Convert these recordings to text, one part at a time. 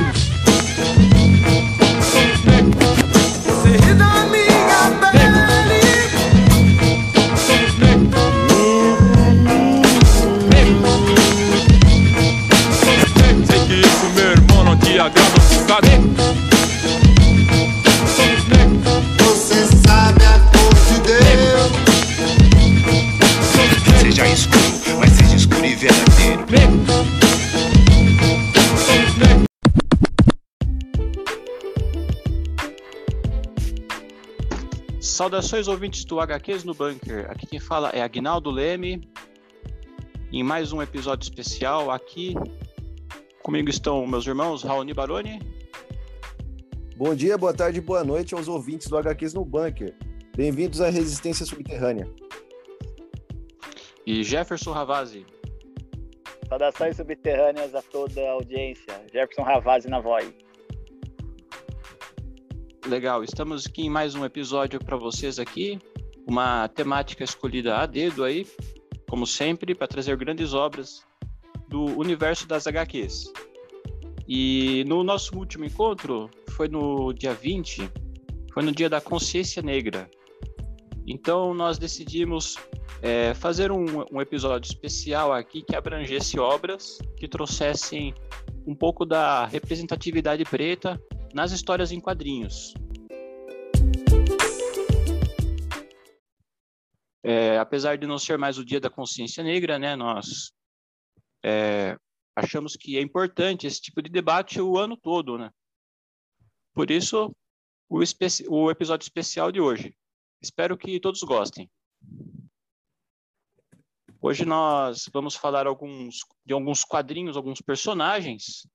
negros. Somos Saudações ouvintes do HQs no Bunker. Aqui quem fala é Agnaldo Leme. Em mais um episódio especial aqui comigo estão meus irmãos Raoni Baroni Bom dia, boa tarde e boa noite aos ouvintes do HQs no Bunker. Bem-vindos à Resistência Subterrânea. e Jefferson Ravazzi. Saudações subterrâneas a toda a audiência. Jefferson Ravazzi na voz. Legal, estamos aqui em mais um episódio para vocês aqui, uma temática escolhida a dedo aí, como sempre, para trazer grandes obras do universo das HQs. E no nosso último encontro, foi no dia 20, foi no dia da consciência negra. Então nós decidimos é, fazer um, um episódio especial aqui que abrangesse obras que trouxessem um pouco da representatividade preta nas histórias em quadrinhos. É, apesar de não ser mais o Dia da Consciência Negra, né, nós é, achamos que é importante esse tipo de debate o ano todo, né? Por isso, o, o episódio especial de hoje. Espero que todos gostem. Hoje nós vamos falar alguns, de alguns quadrinhos, alguns personagens,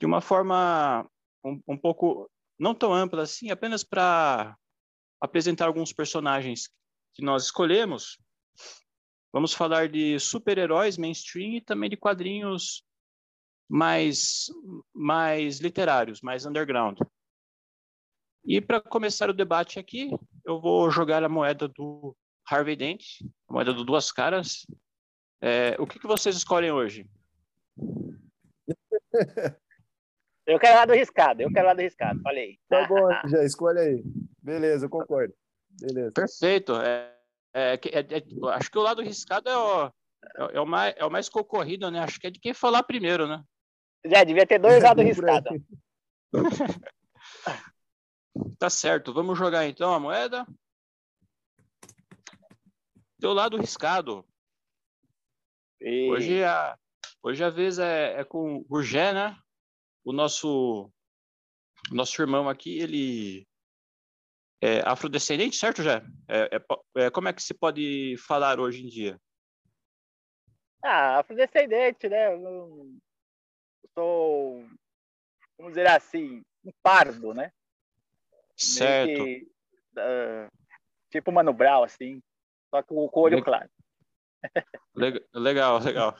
de uma forma um, um pouco não tão ampla assim, apenas para apresentar alguns personagens que nós escolhemos. Vamos falar de super-heróis mainstream e também de quadrinhos mais, mais literários, mais underground. E para começar o debate aqui, eu vou jogar a moeda do Harvey Dent, a moeda do Duas Caras. É, o que, que vocês escolhem hoje? Eu quero lado riscado, eu quero lado riscado. Falei. Tá bom, já escolhe aí. Beleza, eu concordo. Beleza. Perfeito. É, é, que- é- é- acho que o lado riscado é o, é, é o mais, é o mais concorrido, né? Acho que é de quem falar primeiro, né? Já devia ter dois lados Bem por aí. riscados. Tá certo. Vamos jogar então a moeda. Teu lado riscado. E- Hoje a, hoje a vez é, é com o Gé, né? O nosso, nosso irmão aqui, ele é afrodescendente, certo, Gé? É, é é, como é que se pode falar hoje em dia? Ah, afrodescendente, né? Eu sou, vamos dizer assim, um pardo, né? Certo. que, ah, tipo Mano Brown, assim. Só que com o olho Le- claro. Leg- Legal, legal.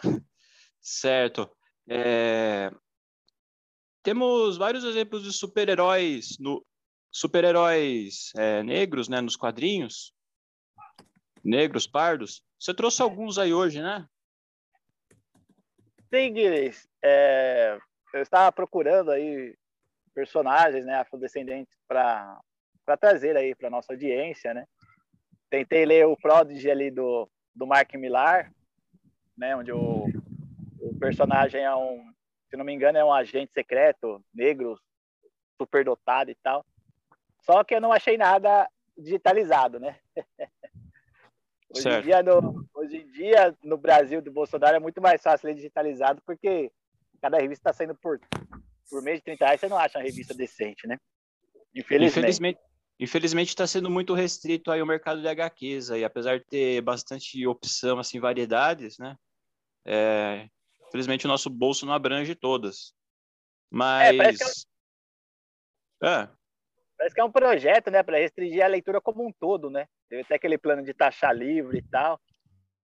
Certo. É, Temos vários exemplos de super-heróis no super-heróis é, negros, né, nos quadrinhos. Negros, pardos. Você trouxe alguns aí hoje, né? Sim, Guilherme, é, eu estava procurando aí personagens, né, afrodescendentes para para trazer aí para nossa audiência, né? Tentei ler o Prodigy ali do, do Mark Millar, né, onde o, o personagem é um, se não me engano, é um agente secreto negro, superdotado e tal. Só que eu não achei nada digitalizado, né? Hoje em, dia, no, hoje em dia, no Brasil do Bolsonaro, é muito mais fácil ler digitalizado, porque cada revista está saindo por, por mês de 30 reais, você não acha uma revista decente, né? Infelizmente. Infelizmente, infelizmente está sendo muito restrito aí o mercado de HQs aí, apesar de ter bastante opção, assim, variedades, né? É, infelizmente o nosso bolso não abrange todas. Mas parece É, Parece que é um projeto, né, para restringir a leitura como um todo, né? Teve até aquele plano de taxa livre e tal.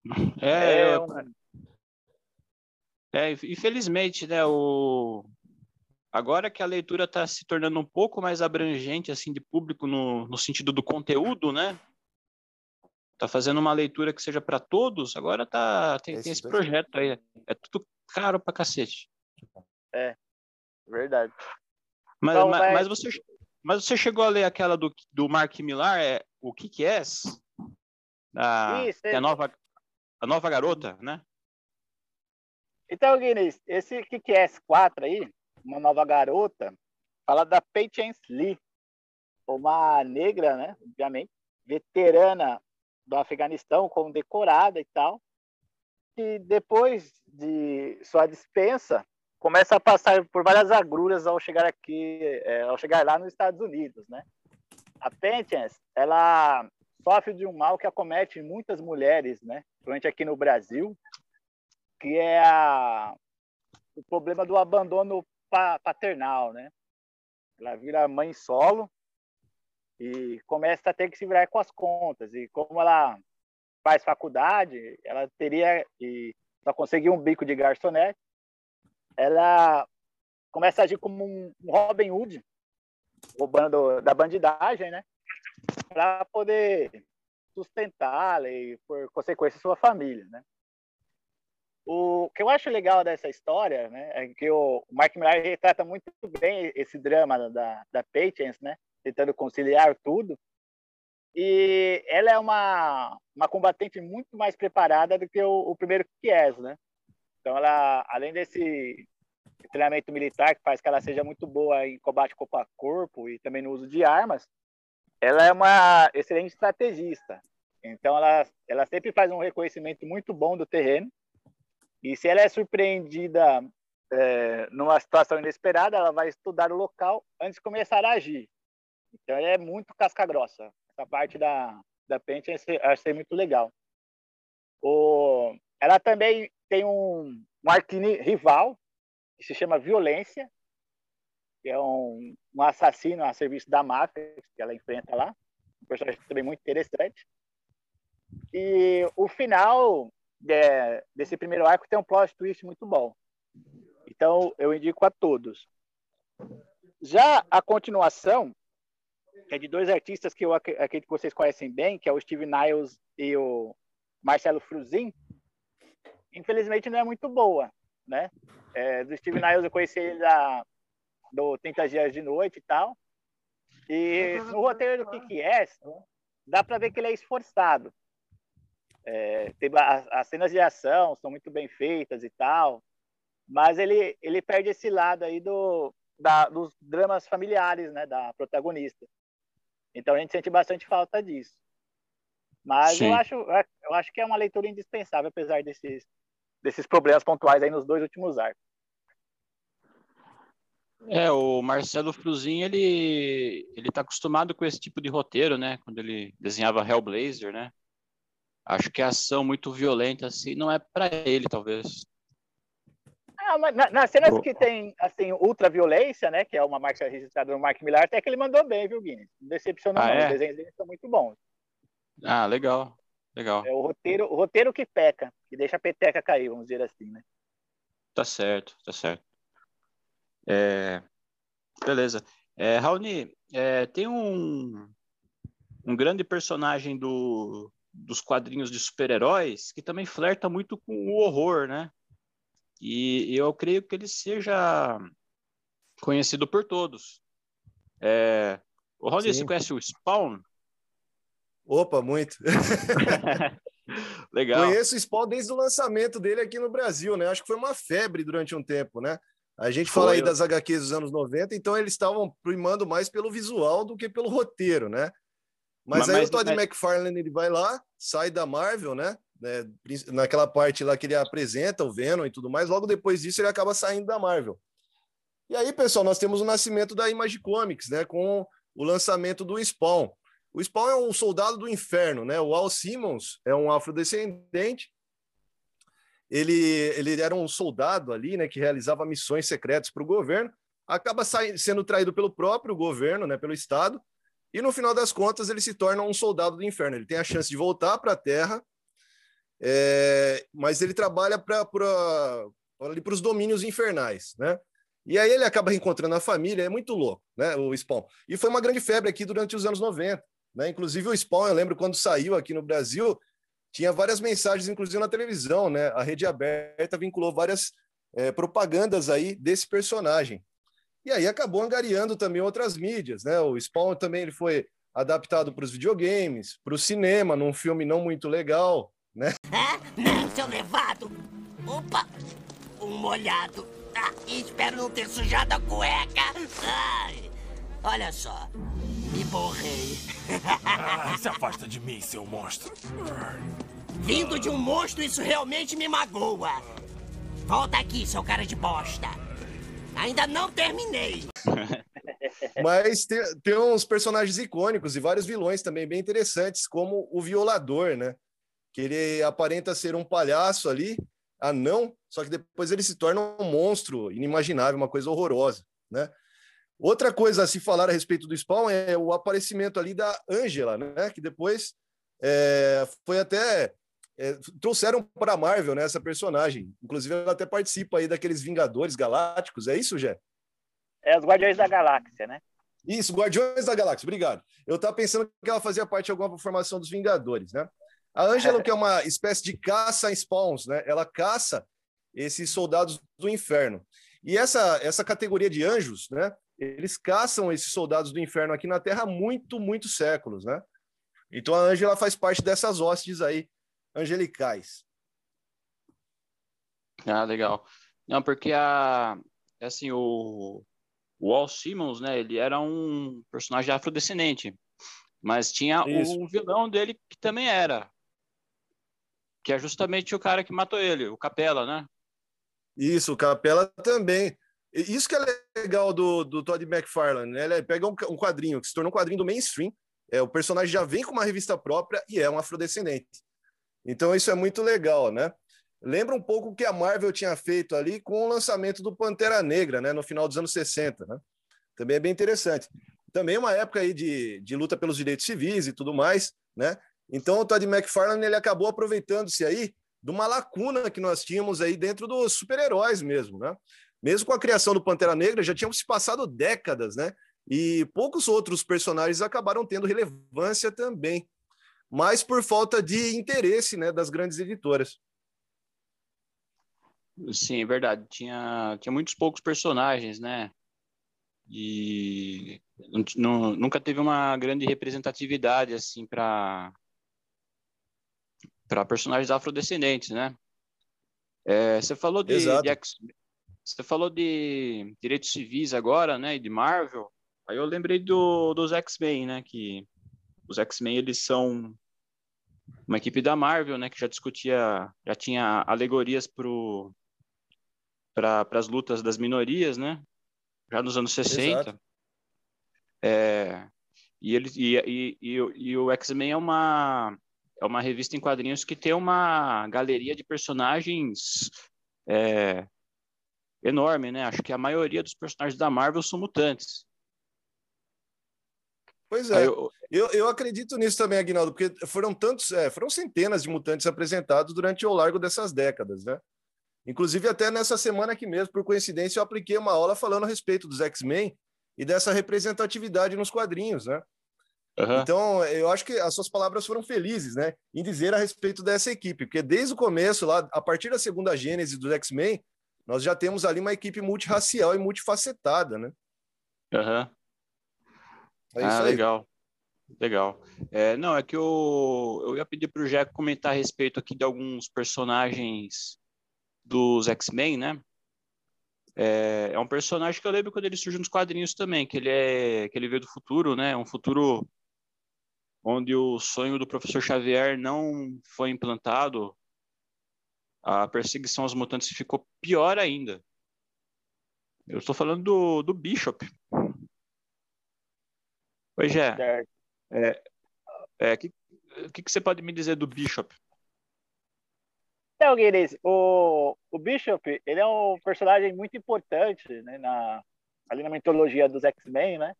é, É eu- um- É, inf- infelizmente, né, o... agora que a leitura está se tornando um pouco mais abrangente, assim, de público no, no sentido do conteúdo, né? Tá fazendo uma leitura que seja para todos, agora tá, tem, tem esse projeto aí. É tudo caro pra cacete. Verdade. Mas, Então, mas, vai- mas você, mas você chegou a ler aquela do, do Mark Millar, é o que que é? A, Isso, que é a é- nova, a nova garota, né? Então, Guinness, esse QQS 4 aí, uma nova garota, fala da Patience Lee, uma negra, né, obviamente, veterana do Afeganistão, condecorada e tal, que depois de sua dispensa, começa a passar por várias agruras ao chegar aqui, é, ao chegar lá nos Estados Unidos, né? A Patience, ela sofre de um mal que acomete muitas mulheres, né, principalmente aqui no Brasil, que é a, o problema do abandono pa- paternal, né? Ela vira mãe solo e começa a ter que se virar com as contas. E como ela faz faculdade, ela teria e só conseguiu um bico de garçonete, ela começa a agir como um Robin Hood, roubando da bandidagem, né? Para poder sustentá-la e, por consequência, sua família, né? O que eu acho legal dessa história, né, é que o Mark Millar retrata muito bem esse drama da, da Patience, né, tentando conciliar tudo. E ela é uma, uma combatente muito mais preparada do que o, o primeiro QS, né? Então, ela, além desse treinamento militar que faz que ela seja muito boa em combate corpo a corpo e também no uso de armas, ela é uma excelente estrategista. Então, ela, ela sempre faz um reconhecimento muito bom do terreno e se ela é surpreendida é, numa situação inesperada, ela vai estudar o local antes de começar a agir. Então, ela é muito casca-grossa. Essa parte da, da eu achei- muito legal. O, ela também tem um, um arqui-rival, que se chama Violência, que é um, um assassino a serviço da máfia que ela enfrenta lá. Um personagem também muito interessante. E o final é, desse primeiro arco tem um plot twist muito bom. Então, eu indico a todos. Já a continuação, é de dois artistas que eu ac- acredito que vocês conhecem bem, que é o Steve Niles e o Marcelo Fruzin, infelizmente não é muito boa, né? É, do Steve Niles eu conheci ele da, do 30 Dias de Noite e tal. E no roteiro do que que é, dá para ver que ele é esforçado. É, tem as, as cenas de ação são muito bem feitas e tal, mas ele ele perde esse lado aí do da, dos dramas familiares, né, da protagonista. Então a gente sente bastante falta disso. Mas Sim. eu acho eu acho que é uma leitura indispensável apesar desses desses problemas pontuais aí nos dois últimos arcos. É, o Marcelo Fruzin, ele, ele tá acostumado com esse tipo de roteiro, né? Quando ele desenhava Hellblazer, né? Acho que a ação muito violenta, assim, não é para ele, talvez. Ah, na- nas cenas Pô. que tem assim ultra violência, né, que é uma marca registrada no Mark Millar, até que ele mandou bem, viu, Guinness? Não decepcionou Ah, não. é? Os desenhos dele são muito bons. Ah, legal, legal. É o roteiro, o roteiro que peca, que deixa a peteca cair, vamos dizer assim, né? Tá certo, tá certo. É, beleza. É, Raoni, é, tem um, um grande personagem do, dos quadrinhos de super-heróis que também flerta muito com o horror, né? E eu creio que ele seja conhecido por todos. É, o Raoni, Sim. você conhece o Spawn? Opa, muito. Legal. Conheço o Spawn desde o lançamento dele aqui no Brasil, né? Acho que foi uma febre durante um tempo, né? A gente fala Foi. aí das HQs dos anos 90, então eles estavam primando mais pelo visual do que pelo roteiro, né? Mas, Mas- aí mas- o Todd mas- McFarlane ele vai lá, sai da Marvel, né? Né, Naquela parte lá que ele apresenta o Venom e tudo mais, logo depois disso ele acaba saindo da Marvel. E aí, pessoal, nós temos o nascimento da Image Comics, né? Com o lançamento do Spawn. O Spawn é um soldado do inferno, né? O Al Simmons é um afrodescendente. Ele, ele era um soldado ali, né? Que realizava missões secretas para o governo. Acaba sai- sendo traído pelo próprio governo, né? Pelo Estado. E no final das contas, ele se torna um soldado do inferno. Ele tem a chance de voltar para a Terra, é, mas ele trabalha para os domínios infernais, né? E aí ele acaba reencontrando a família, é muito louco, né? O Spawn. E foi uma grande febre aqui durante os anos 90. Né? Inclusive o Spawn, eu lembro quando saiu aqui no Brasil, tinha várias mensagens, inclusive na televisão, né? A rede aberta vinculou várias é, propagandas aí desse personagem. E aí acabou angariando também outras mídias, né? O Spawn também ele foi adaptado para os videogames, para o cinema, num filme não muito legal, né? Ah, não, seu levado. Opa, um molhado. Ah, espero não ter sujado a cueca. Ai, olha só, me borrei. Ah, se afasta de mim, seu monstro. Vindo de um monstro, isso realmente me magoa. Volta aqui, seu cara de bosta. Ainda não terminei. Mas tem, tem uns personagens icônicos e vários vilões também bem interessantes, como o Violador, né? Que ele aparenta ser um palhaço ali, anão, só que depois ele se torna um monstro inimaginável, uma coisa horrorosa, né? Outra coisa a se falar a respeito do Spawn é o aparecimento ali da Angela, né? Que depois é, foi até é, trouxeram para a Marvel né, essa personagem. Inclusive, ela até participa aí daqueles Vingadores Galácticos. É isso, Jé? É os Guardiões da Galáxia, né? Isso, Guardiões da Galáxia. Obrigado. Eu estava pensando que ela fazia parte de alguma formação dos Vingadores, né? A Angela, que é uma espécie de caça em spawns, né? Ela caça esses soldados do inferno. E essa, essa categoria de anjos, né? Eles caçam esses soldados do inferno aqui na Terra há muito, muitos séculos, né? Então a Ângela faz parte dessas hostes aí angelicais. Ah, legal. Não, porque a assim o o Al Simmons, né, ele era um personagem afrodescendente, mas tinha Isso. o vilão dele que também era, que é justamente o cara que matou ele, o Capela, né? Isso, o Capela também. Isso que é legal do, do Todd McFarlane, né? Ele pega um, um quadrinho que se tornou um quadrinho do mainstream, é, o personagem já vem com uma revista própria e é um afrodescendente. Então isso é muito legal, né? Lembra um pouco o que a Marvel tinha feito ali com o lançamento do Pantera Negra, né? No final dos anos 60, né? Também é bem interessante. Também uma época aí de, de luta pelos direitos civis e tudo mais, né? Então o Todd McFarlane ele acabou aproveitando-se aí de uma lacuna que nós tínhamos aí dentro dos super-heróis mesmo, né? Mesmo com a criação do Pantera Negra, já tinham se passado décadas, né? E poucos outros personagens acabaram tendo relevância também, mas por falta de interesse, né, das grandes editoras. Sim, é verdade. Tinha, tinha muitos poucos personagens, né? E não nunca teve uma grande representatividade assim para para personagens afrodescendentes, né? É, você falou de, de você falou de direitos civis agora, né? E de Marvel. Aí eu lembrei do, dos X-Men, né? Que os X-Men eles são uma equipe da Marvel, né? Que já discutia, já tinha alegorias pro para as lutas das minorias, né? Já nos anos 60. Exato. É, e, ele, e, e, e, e o X-Men é uma, é uma revista em quadrinhos que tem uma galeria de personagens é, enorme, né? Acho que a maioria dos personagens da Marvel são mutantes. Pois é, eu- eu, eu acredito nisso também, Aguinaldo, porque foram tantos, é, foram centenas de mutantes apresentados durante o largo dessas décadas, né? Inclusive, até nessa semana aqui mesmo, por coincidência, eu apliquei uma aula falando a respeito dos X-Men e dessa representatividade nos quadrinhos, né? Aham. Então, eu acho que as suas palavras foram felizes, né? Em dizer a respeito dessa equipe, porque desde o começo, lá, a partir da segunda gênese dos X-Men, nós já temos ali uma equipe multirracial e multifacetada, né? Aham. É isso ah, legal. Legal. É, não, é que eu, eu ia pedir para o Jack comentar a respeito aqui de alguns personagens dos X-Men, né? É, é um personagem que eu lembro quando ele surgiu nos quadrinhos também, que ele é que ele veio do futuro, né? Um futuro onde o sonho do professor Xavier não foi implantado. A perseguição aos mutantes ficou pior ainda. Eu estou falando do, do Bishop. Oi, Jé. Certo. É, que, o que, que você pode me dizer do Bishop? Então, Guinness, o, o Bishop, ele é um personagem muito importante, né, na, ali na mitologia dos X-Men, né?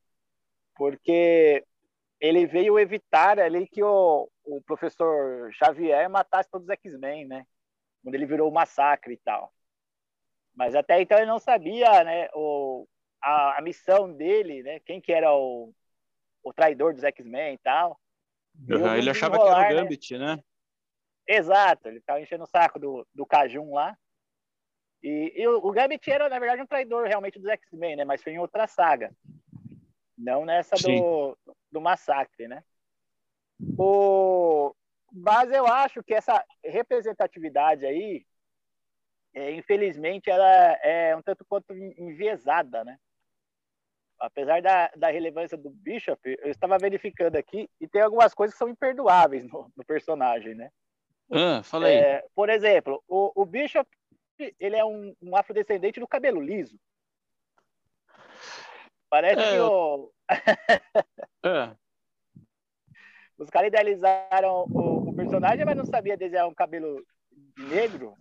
Porque ele veio evitar ali que o, o professor Xavier matasse todos os X-Men, né? Quando ele virou o massacre e tal. Mas até então ele não sabia, né, o, a, a missão dele, né? Quem que era o, o traidor dos X-Men e tal. E o ele achava que era o né? Gambit, né? Exato, ele ficava enchendo o saco do, do Cajun lá. E, e o, o Gambit era, na verdade, um traidor realmente dos X-Men, né? Mas foi em outra saga. Não nessa do, do massacre, né? O, mas eu acho que essa representatividade aí, é, infelizmente, ela é um tanto quanto enviesada, né? Apesar da, da relevância do Bishop, eu estava verificando aqui e tem algumas coisas que são imperdoáveis no, no personagem, né? Ah, fala aí. É, por exemplo, o, o Bishop ele é um, um afrodescendente do cabelo liso. Parece É, que o, Ah, os caras idealizaram o, o personagem, mas não sabia desenhar um cabelo negro.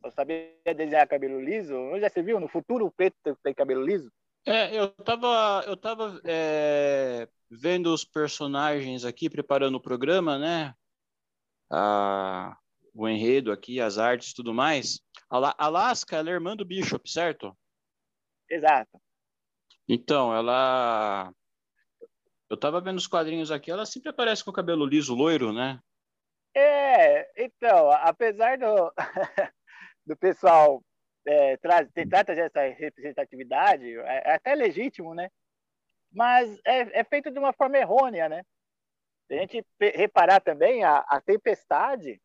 Só sabia desenhar cabelo liso. Já você viu? No futuro o preto tem cabelo liso? É, eu tava, eu tava é, vendo os personagens aqui, preparando o programa, né? Ah, o enredo aqui, as artes e tudo mais. Alaska, ela é irmã do Bishop, certo? Exato. Então, ela. Eu tava vendo os quadrinhos aqui, ela sempre aparece com o cabelo liso, loiro, né? É, então, apesar do, do pessoal é, tentar trazer essa representatividade, é, é até legítimo, né? Mas é, é feito de uma forma errônea, né? Se a gente reparar também, a, a Tempestade,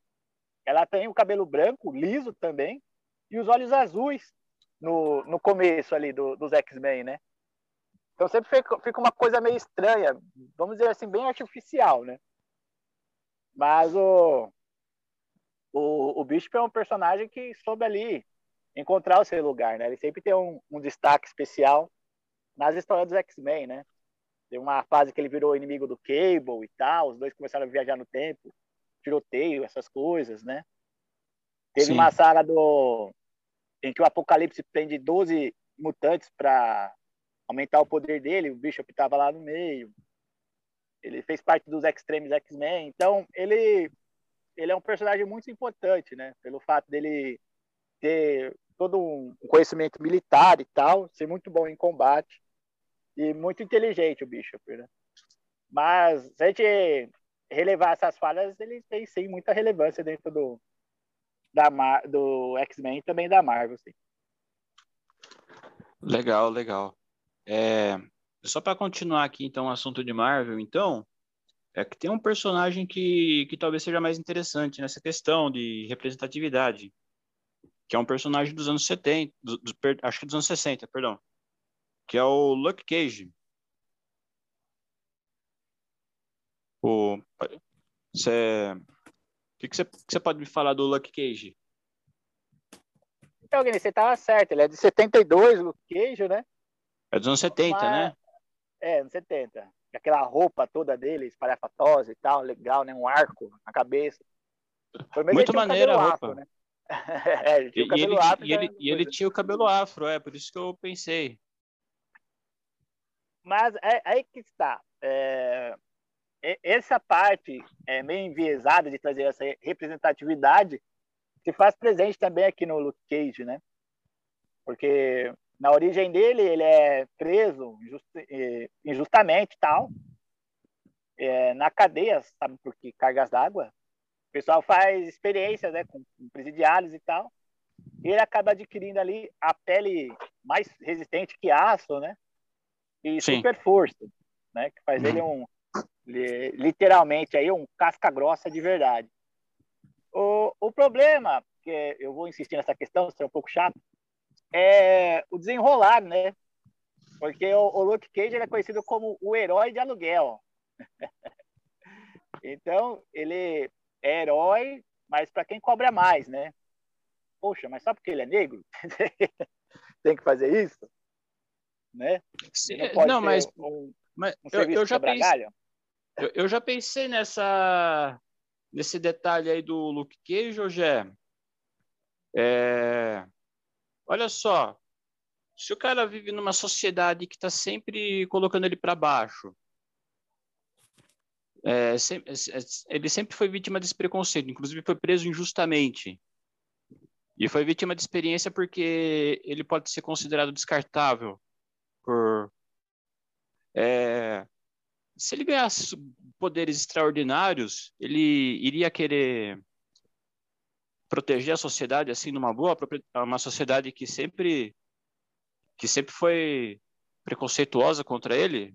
ela tem o cabelo branco, liso também, e os olhos azuis no, no começo ali do, dos X-Men, né? Então sempre fica, uma coisa meio estranha, vamos dizer assim, bem artificial, né? Mas o, o, o Bishop é um personagem que soube ali encontrar o seu lugar, né? Ele sempre tem um, um destaque especial nas histórias dos X-Men, né? Tem uma fase que ele virou inimigo do Cable e tal, os dois começaram a viajar no tempo, tiroteio, essas coisas, né? Teve Sim. uma saga do em que o Apocalipse prende 12 mutantes para aumentar o poder dele, o Bishop estava lá no meio. Ele fez parte dos Extremes X-Men, então ele ele é um personagem muito importante, né? Pelo fato dele ter todo um conhecimento militar e tal, ser muito bom em combate e muito inteligente o Bishop, né? Mas se a gente relevar essas falhas, ele tem sim muita relevância dentro do da do X-Men e também da Marvel, sim. Legal, legal. É, só para continuar aqui, então, o assunto de Marvel, então, é que tem um personagem que, que talvez seja mais interessante nessa questão de representatividade, que é um personagem dos anos 70, do- do- acho que dos anos 60, perdão, que é o Luke Cage. O, você, o que você, pode me falar do Luke Cage? Então, Guilherme, você estava certo, ele é de 72, o queijo, né? É dos anos 70, Mas- né? É, nos 70. Aquela roupa toda dele, espalhafatosa e tal, legal, né? Um arco na cabeça. Muito maneira a roupa. afro, né? é, ele E, tinha o e cabelo ele, afro. e ele, é e ele tinha o cabelo afro, é, por isso que eu pensei. Mas é aí que está. É, essa parte é meio enviesada de trazer essa representatividade se faz presente também aqui no Luke Cage, né? Porque na origem dele ele é preso injustamente tal, é, na cadeia, sabe por que cargas d'água? O pessoal faz experiências, né, com, com presidiários e tal. E ele acaba adquirindo ali a pele mais resistente que aço, né? E Sim. super força, né? Que faz ele um li- literalmente aí um casca grossa de verdade. O, o problema, que eu vou insistir nessa questão, isso é um pouco chato, é o desenrolar, né? Porque o, o Luke Cage ele é conhecido como o herói de aluguel. então, ele é herói, mas para quem cobra mais, né? Poxa, mas só porque ele é negro? Tem que fazer isso? Né? Não Não, mas, um, mas um eu, eu já pensei, eu, eu já pensei nessa, nesse detalhe aí do Luke Cage, José. É, olha só, se o cara vive numa sociedade que está sempre colocando ele para baixo, é, sem- é, é, ele sempre foi vítima desse preconceito, inclusive foi preso injustamente. E foi vítima de experiência porque ele pode ser considerado descartável por é, se ele ganhasse poderes extraordinários, ele iria querer proteger a sociedade assim numa boa, prope- uma sociedade que sempre que sempre foi preconceituosa contra ele?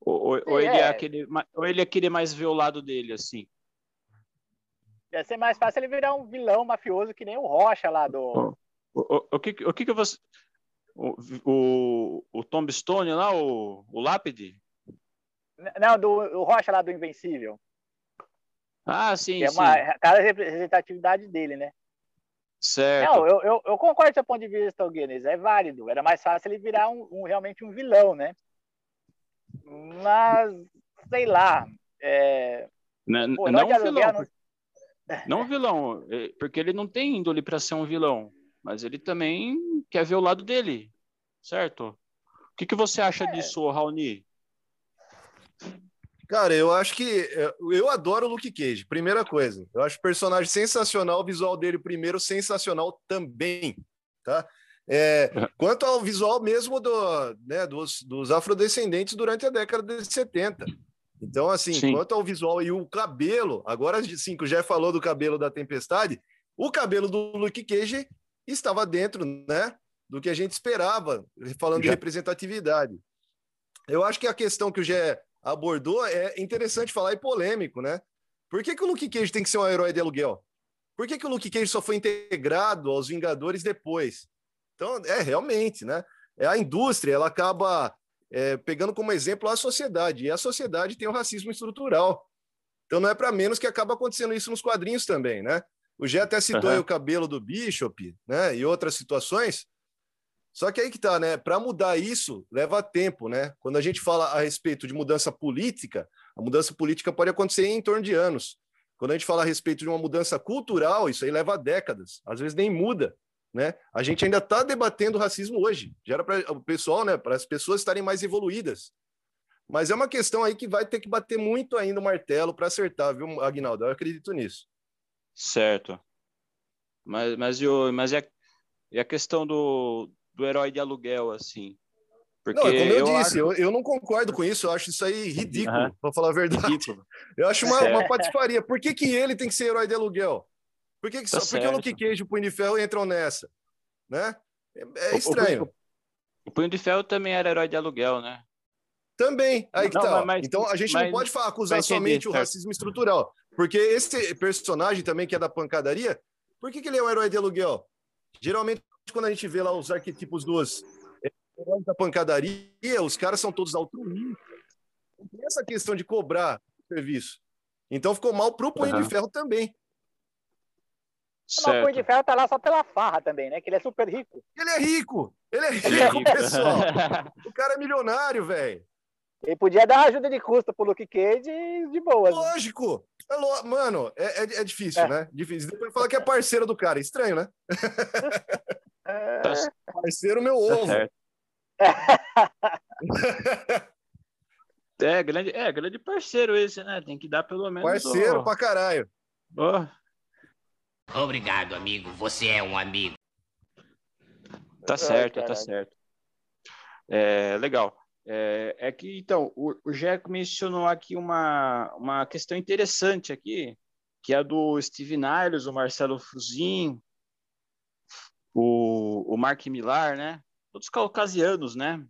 Ou, ou- ou ele é É. aquele, ou ele ia querer mais ver o lado dele assim? Ia ser mais fácil ele virar um vilão mafioso que nem o Rocha lá do. O, o, o que o que que você o, o, o Tombstone lá, o, o Lápide? Não, do o Rocha lá do Invencível. Ah, sim, é sim. uma a cara representatividade dele, né? Certo. Não, eu, eu, eu concordo com seu ponto de vista, Guinness, é válido. Era mais fácil ele virar um, um- realmente um vilão, né? Mas, sei lá. É... N- Pô, não Herói de um vilão, por- não um vilão, porque ele não tem índole para ser um vilão, mas ele também quer ver o lado dele, certo? O que, que você acha É. disso, Raoni? Cara, eu acho que é, eu adoro o Luke Cage. Primeira coisa, eu acho o personagem sensacional, o visual dele primeiro sensacional também, tá? É, quanto ao visual mesmo do, né, dos, dos afrodescendentes durante a década de 70. Então, assim, Sim. quanto ao visual e o cabelo, agora sim, que o Jeff falou do cabelo da Tempestade, o cabelo do Luke Cage estava dentro, né, do que a gente esperava, falando de Já- representatividade. Eu acho que a questão que o Gé abordou é interessante falar e polêmico, né? Por que, que o Luke Cage tem que ser um herói de aluguel? Por que, que o Luke Cage só foi integrado aos Vingadores depois? Então, é realmente, né? É a indústria, ela acaba é, pegando como exemplo a sociedade, e a sociedade tem o racismo estrutural. Então, não é para menos que acaba acontecendo isso nos quadrinhos também, né? O Gé até citou aí o cabelo do Bishop, né? E outras situações. Só que aí que tá, né? Para mudar isso, leva tempo, né? Quando a gente fala a respeito de mudança política, a mudança política pode acontecer em torno de anos. Quando a gente fala a respeito de uma mudança cultural, isso aí leva décadas, às vezes nem muda, né? A gente ainda está debatendo racismo hoje. Já era para o pessoal, né? Para as pessoas estarem mais evoluídas. Mas é uma questão aí que vai ter que bater muito ainda o martelo para acertar, viu, Agnaldo? Eu acredito nisso. Certo. Mas, mas, mas e, a, e a questão do, do herói de aluguel, assim? Porque não, é como eu, eu disse, eu, eu não concordo com isso, eu acho isso aí ridículo, Aham. para falar a verdade. Ridículo. Eu acho uma, Certo. uma patifaria. Por que, que ele tem que ser herói de aluguel? Por que, que, Tá só, por que o Luke. Cage e o Punho de Ferro entram nessa? Né? É, é O- o estranho. Punho- O Punho de Ferro também era herói de aluguel, né? Também, aí que Não, tá. ó. mas- então a gente mas- não pode falar, acusar somente o racismo estrutural. Porque esse personagem também, que é da pancadaria, por que, que ele é um herói de aluguel? Geralmente, quando a gente vê lá os arquetipos dos é, heróis da pancadaria, os caras são todos altruístas. Não tem essa questão de cobrar o serviço. Então ficou mal pro Punho Aham. de Ferro também. Mas o Punho de Certo. Ferro tá lá só pela farra também, né? Que ele é super rico. Ele é rico! Ele é Ele é rico, rico. pessoal! O cara é milionário, velho! Ele podia dar ajuda de custo pro Luke Cage e de boas. né? Lógico! É lo- Mano, é, é, é difícil, É. né? Difícil. Depois fala que é parceiro do cara. Estranho, né? É, Tá, Parceiro meu tá ovo. certo. É, grande, é, grande parceiro esse, né? Tem que dar pelo menos. Parceiro ó, pra caralho. ó. Obrigado, amigo. Você é um amigo. Tá Ai, certo, tá caralho. certo. É, legal. É, é que, então, o, o Jeco mencionou aqui uma, uma questão interessante aqui, que é a do Steve Niles, o Marcelo Fruzin, o, o Mark Millar, né? Todos caucasianos, né?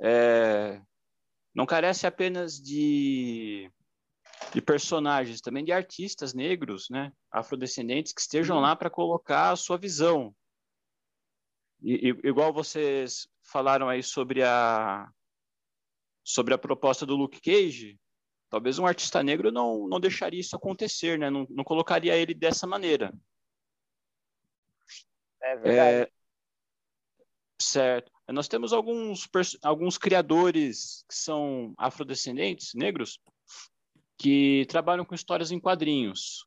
É, não carece apenas de, de personagens, também de artistas negros, né? Afrodescendentes que estejam lá para colocar a sua visão. E, e- igual vocês falaram aí sobre a sobre a proposta do Luke Cage, talvez um artista negro não, não deixaria isso acontecer, né? Não, não colocaria ele dessa maneira. É verdade. É, certo. Nós temos alguns, alguns criadores que são afrodescendentes, negros, que trabalham com histórias em quadrinhos.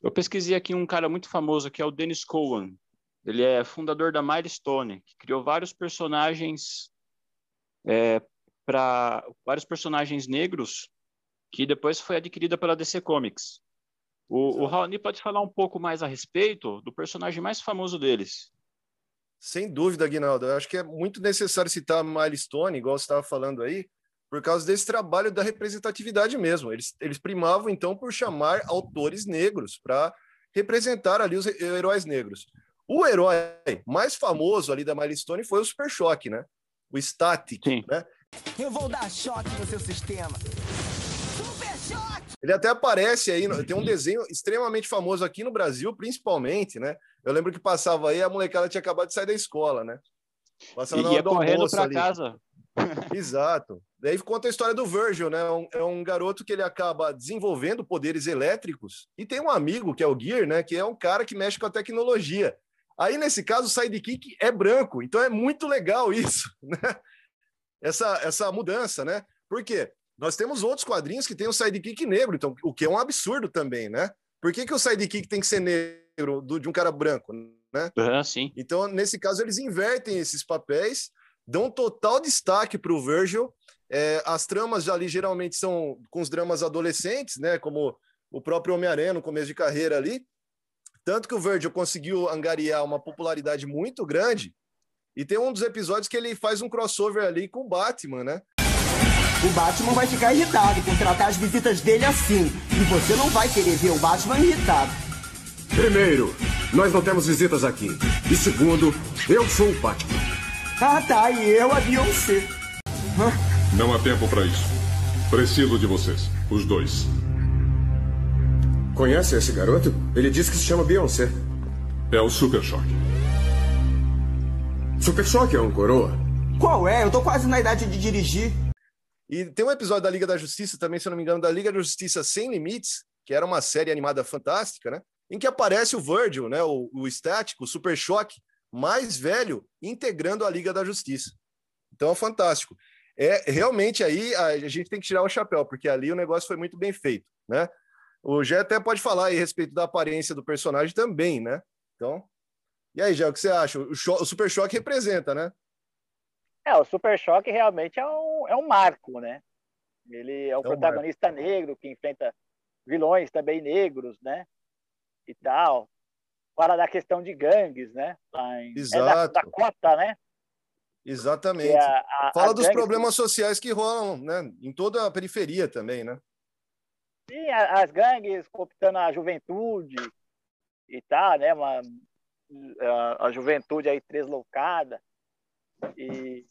Eu pesquisei aqui um cara muito famoso que é o Dennis Cowan. Ele é fundador da Milestone, que criou vários personagens para vários personagens negros que depois foi adquirida pela DC Comics. O, o Raoni pode falar um pouco mais a respeito do personagem mais famoso deles. Sem dúvida, Aguinaldo. Eu acho que é muito necessário citar a Milestone, igual você estava falando aí, por causa desse trabalho da representatividade mesmo. Eles, eles primavam, então, por chamar autores negros para representar ali os heróis negros. O herói mais famoso ali da Milestone foi o Super Choque, né? O Static, Sim. né? Eu vou dar choque no seu sistema. Ele até aparece aí, tem um desenho extremamente famoso aqui no Brasil, principalmente, né? Eu lembro que passava aí, a molecada tinha acabado de sair da escola, né? Passava na E ia correndo para casa. Exato. Daí conta a história do Virgil, né? Um- é um garoto que ele acaba desenvolvendo poderes elétricos e tem um amigo, que é o Gear, né? Que é um cara que mexe com a tecnologia. Aí, nesse caso, o sidekick é branco. Então é muito legal isso, né? Essa, essa mudança, né? Por quê? Nós temos outros quadrinhos que tem um sidekick negro, então, o que é um absurdo também, né? Por que, que o sidekick tem que ser negro do- de um cara branco, né? Ah, sim. Então, nesse caso, eles invertem esses papéis, dão total destaque para o Virgil. É, as tramas ali geralmente são com os dramas adolescentes, né? Como o próprio Homem-Aranha no começo de carreira ali. Tanto que o Virgil conseguiu angariar uma popularidade muito grande. E tem um dos episódios que ele faz um crossover ali com o Batman, né? O Batman vai ficar irritado por tratar as visitas dele assim. E você não vai querer ver o Batman irritado. Primeiro, nós não temos visitas aqui. E segundo, eu sou o Batman. Ah tá, e eu a Beyoncé. Não há tempo para isso. Preciso de vocês, os dois. Conhece esse garoto? Ele disse que se chama Beyoncé. É o Super Choque. Super Choque é um coroa. Qual é? Eu tô quase na idade de dirigir. E tem um episódio da Liga da Justiça também, se eu não me engano, da Liga da Justiça Sem Limites, que era uma série animada fantástica, né? Em que aparece o Virgil, né? O, o estático, o Super Choque, mais velho, integrando a Liga da Justiça. Então é fantástico. É realmente aí a gente tem que tirar o chapéu, porque ali o negócio foi muito bem feito, né? O Gé até pode falar aí a respeito da aparência do personagem também, né? Então, e aí, Gé, o que você acha? O, o Super Choque representa, né? É, o Super Choque realmente é um, é um marco, né? Ele é um protagonista negro que enfrenta vilões também negros, né? E tal. Fora da questão de gangues, né? Em, É da, Exato. da cota, né? Exatamente. A- a- Fala as dos problemas sociais que rolam, né? Em toda a periferia também, né? Sim, a- as gangues cooptando a juventude e tal, né? Uma, a, a juventude aí tresloucada. E,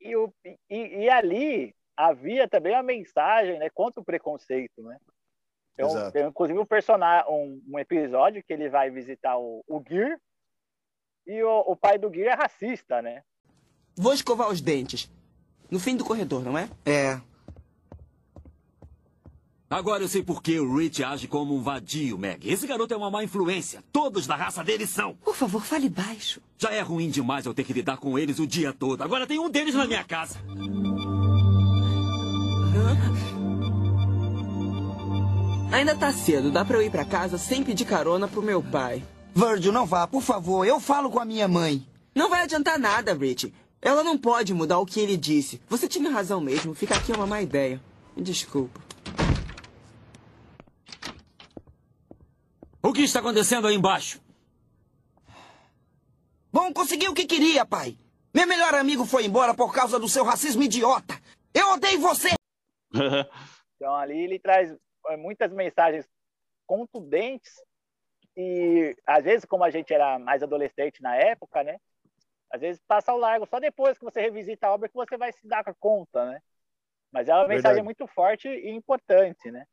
e, o, e, e ali havia também uma mensagem né, contra o preconceito, né? Tem, um, Exato. tem inclusive um personagem, um, um episódio que ele vai visitar o, o Gear e o, o pai do Gear é racista, né? Vou escovar os dentes. No fim do corredor, não é? É. Agora eu sei por que o Rich age como um vadio, Meg. Esse garoto é uma má influência. Todos da raça dele são. Por favor, fale baixo. Já é ruim demais eu ter que lidar com eles o dia todo. Agora tem um deles na minha casa. Ainda tá cedo, dá pra eu ir pra casa sem pedir carona pro meu pai. Virgil, não vá, por favor. Eu falo com a minha mãe. Não vai adiantar nada, Rich. Ela não pode mudar o que ele disse. Você tinha razão mesmo. Ficar aqui é uma má ideia. Me desculpa. O que está acontecendo aí embaixo? Bom, consegui o que queria, pai. Meu melhor amigo foi embora por causa do seu racismo idiota. Eu odeio você! Então ali ele traz eh, muitas mensagens contundentes e às vezes como a gente era mais adolescente na época, né? Às vezes passa ao largo só depois que você revisita a obra que você vai se dar conta, né? Mas é uma Verdade. mensagem muito forte e importante, né?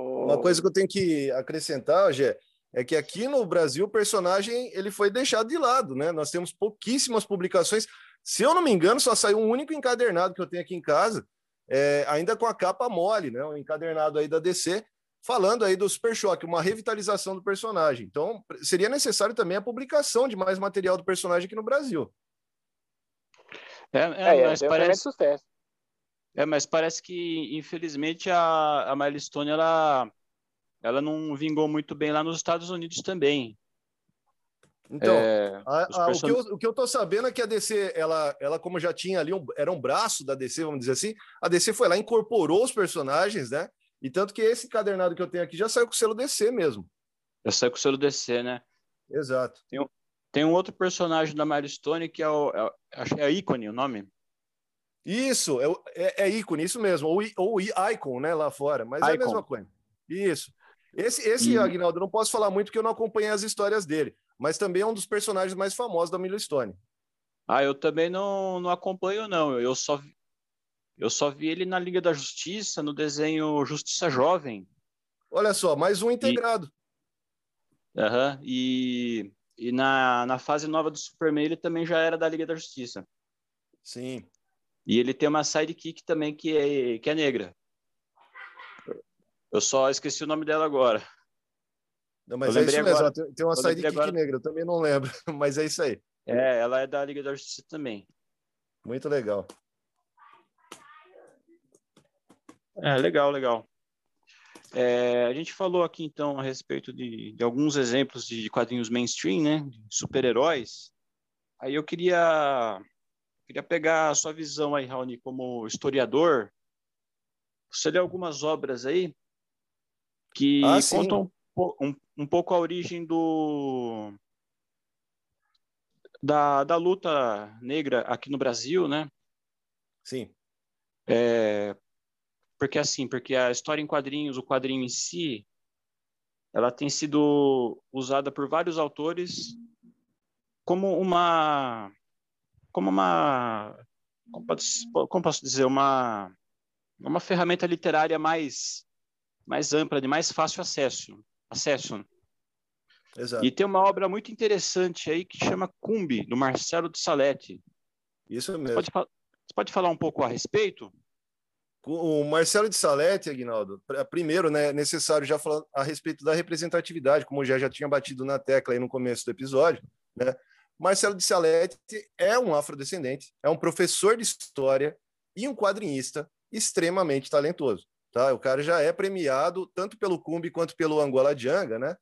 Uma coisa que eu tenho que acrescentar, Gé, é que aqui no Brasil o personagem ele foi deixado de lado, né? Nós temos pouquíssimas publicações. Se eu não me engano, só saiu um único encadernado que eu tenho aqui em casa, é, ainda com a capa mole, né? Um encadernado aí da DC, falando aí do Super Choque, uma revitalização do personagem. Então, seria necessário também a publicação de mais material do personagem aqui no Brasil. É, é, É, mas um tremendo parece, sucesso. É, mas parece que, infelizmente, a, a Milestone, ela, ela não vingou muito bem lá nos Estados Unidos também. Então, É, a- a- o, person- que eu, o que eu tô sabendo é que a DC, ela, ela como já tinha ali, um, era um braço da DC, vamos dizer assim, a DC foi lá, incorporou os personagens, né? E tanto que esse cadernado que eu tenho aqui já saiu com o selo DC mesmo. Já saiu com o selo DC, né? Exato. Tem um outro personagem da Milestone que é o. É, o- é Ícone o nome. Isso, é, é, é ícone, isso mesmo, ou, ou icon, né, lá fora, mas é a Icon. mesma coisa. Isso. Esse, esse E- Agnaldo, eu não posso falar muito porque eu não acompanhei as histórias dele, mas também é um dos personagens mais famosos da Milo Stone. Ah, eu também não, não acompanho, não. Eu só, vi- eu só vi ele na Liga da Justiça, no desenho Justiça Jovem. Olha só, mais um integrado. Aham, E, e na, na fase nova do Superman, ele também já era da Liga da Justiça. Sim. E ele tem uma sidekick também que é, que é negra. Eu só esqueci o nome dela agora. Não, mas Eu é isso mesmo, agora. tem, uma sidekick agora. negra, eu também não lembro, mas é isso aí. É, ela é da Liga da Justiça também. Muito legal. É, legal, legal. É, a gente falou aqui, então, a respeito de, de alguns exemplos de quadrinhos mainstream, né? Super-heróis. Aí eu queria, queria pegar a sua visão aí, Raoni, como historiador. Você lê algumas obras aí que Ah, contam um, um, um pouco a origem do da, da luta negra aqui no Brasil, né? Sim. É, porque assim, porque a história em quadrinhos, o quadrinho em si, ela tem sido usada por vários autores como uma como uma como posso, como posso dizer, uma uma ferramenta literária mais mais ampla, de mais fácil acesso, acesso. Exato. E tem uma obra muito interessante aí que chama Cumbi, do Marcelo de Salete. Isso Você mesmo. pode, fa- você pode falar um pouco a respeito? O Marcelo de Salete, Aguinaldo, primeiro, né, é necessário já falar a respeito da representatividade, como já já tinha batido na tecla aí no começo do episódio, né? Marcelo de Salete é um afrodescendente, é um professor de história e um quadrinista extremamente talentoso, tá? O cara já é premiado tanto pelo Cumbi quanto pelo Angola Djanga, né?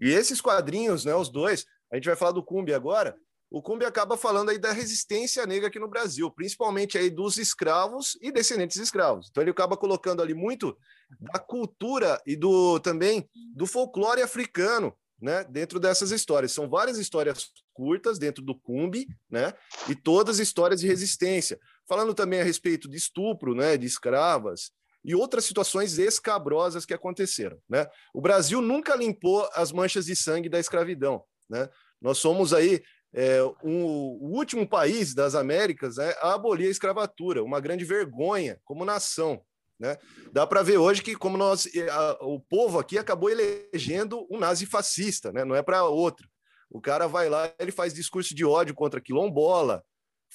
E esses quadrinhos, né, os dois, a gente vai falar do Cumbi agora, o Cumbi acaba falando aí da resistência negra aqui no Brasil, principalmente aí dos escravos e descendentes de escravos. Então ele acaba colocando ali muito da cultura e do também do folclore africano, né, dentro dessas histórias. São várias histórias curtas dentro do Cumbi, né, e todas histórias de resistência, falando também a respeito de estupro, né, de escravas e outras situações escabrosas que aconteceram, né? O Brasil nunca limpou as manchas de sangue da escravidão, né? Nós somos aí é, um, o último país das Américas né, a abolir a escravatura, uma grande vergonha como nação. Né? Dá para ver hoje que, como nós, a- o povo aqui acabou elegendo um nazifascista, né? não é para outro. O cara vai lá, ele faz discurso de ódio contra quilombola,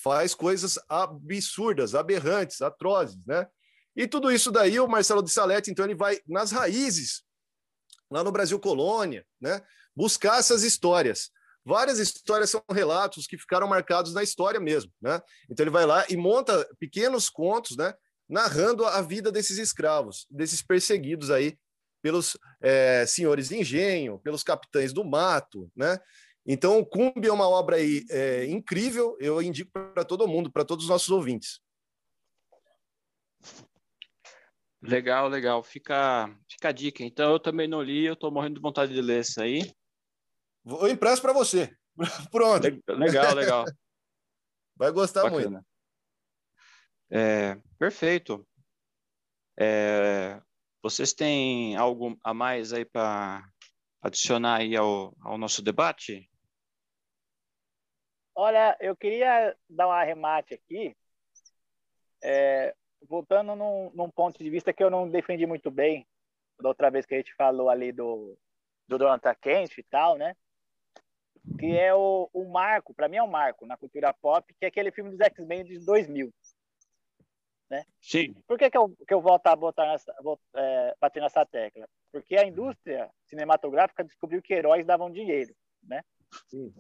faz coisas absurdas, aberrantes, atrozes, né? E tudo isso daí, o Marcelo de Salete, então, ele vai nas raízes, lá no Brasil Colônia, né? Buscar essas histórias. Várias histórias são relatos que ficaram marcados na história mesmo, né? Então ele vai lá e monta pequenos contos, né? Narrando a vida desses escravos, desses perseguidos aí pelos eh, senhores de engenho, pelos capitães do mato, né? Então, o Cumbi é uma obra aí eh, incrível, eu indico para todo mundo, para todos os nossos ouvintes. Legal, legal. Fica, fica a dica. Então, eu também não li, eu tô morrendo de vontade de ler isso aí. Eu impresso para você. Pronto. Legal, legal. Vai gostar muito. É, perfeito. É, vocês têm algo a mais aí para adicionar aí ao, ao nosso debate? Olha, eu queria dar um arremate aqui, é, voltando num, num ponto de vista que eu não defendi muito bem, da outra vez que a gente falou ali do, do Jonathan Kent e tal, né? Que é o, o marco, para mim é um marco na cultura pop, que é aquele filme dos X-Men de 2000. Né? Sim. Por que, que, eu, que eu volto a botar nessa, vou, é, bater nessa tecla? Porque a indústria cinematográfica descobriu que heróis davam dinheiro, né? Sim.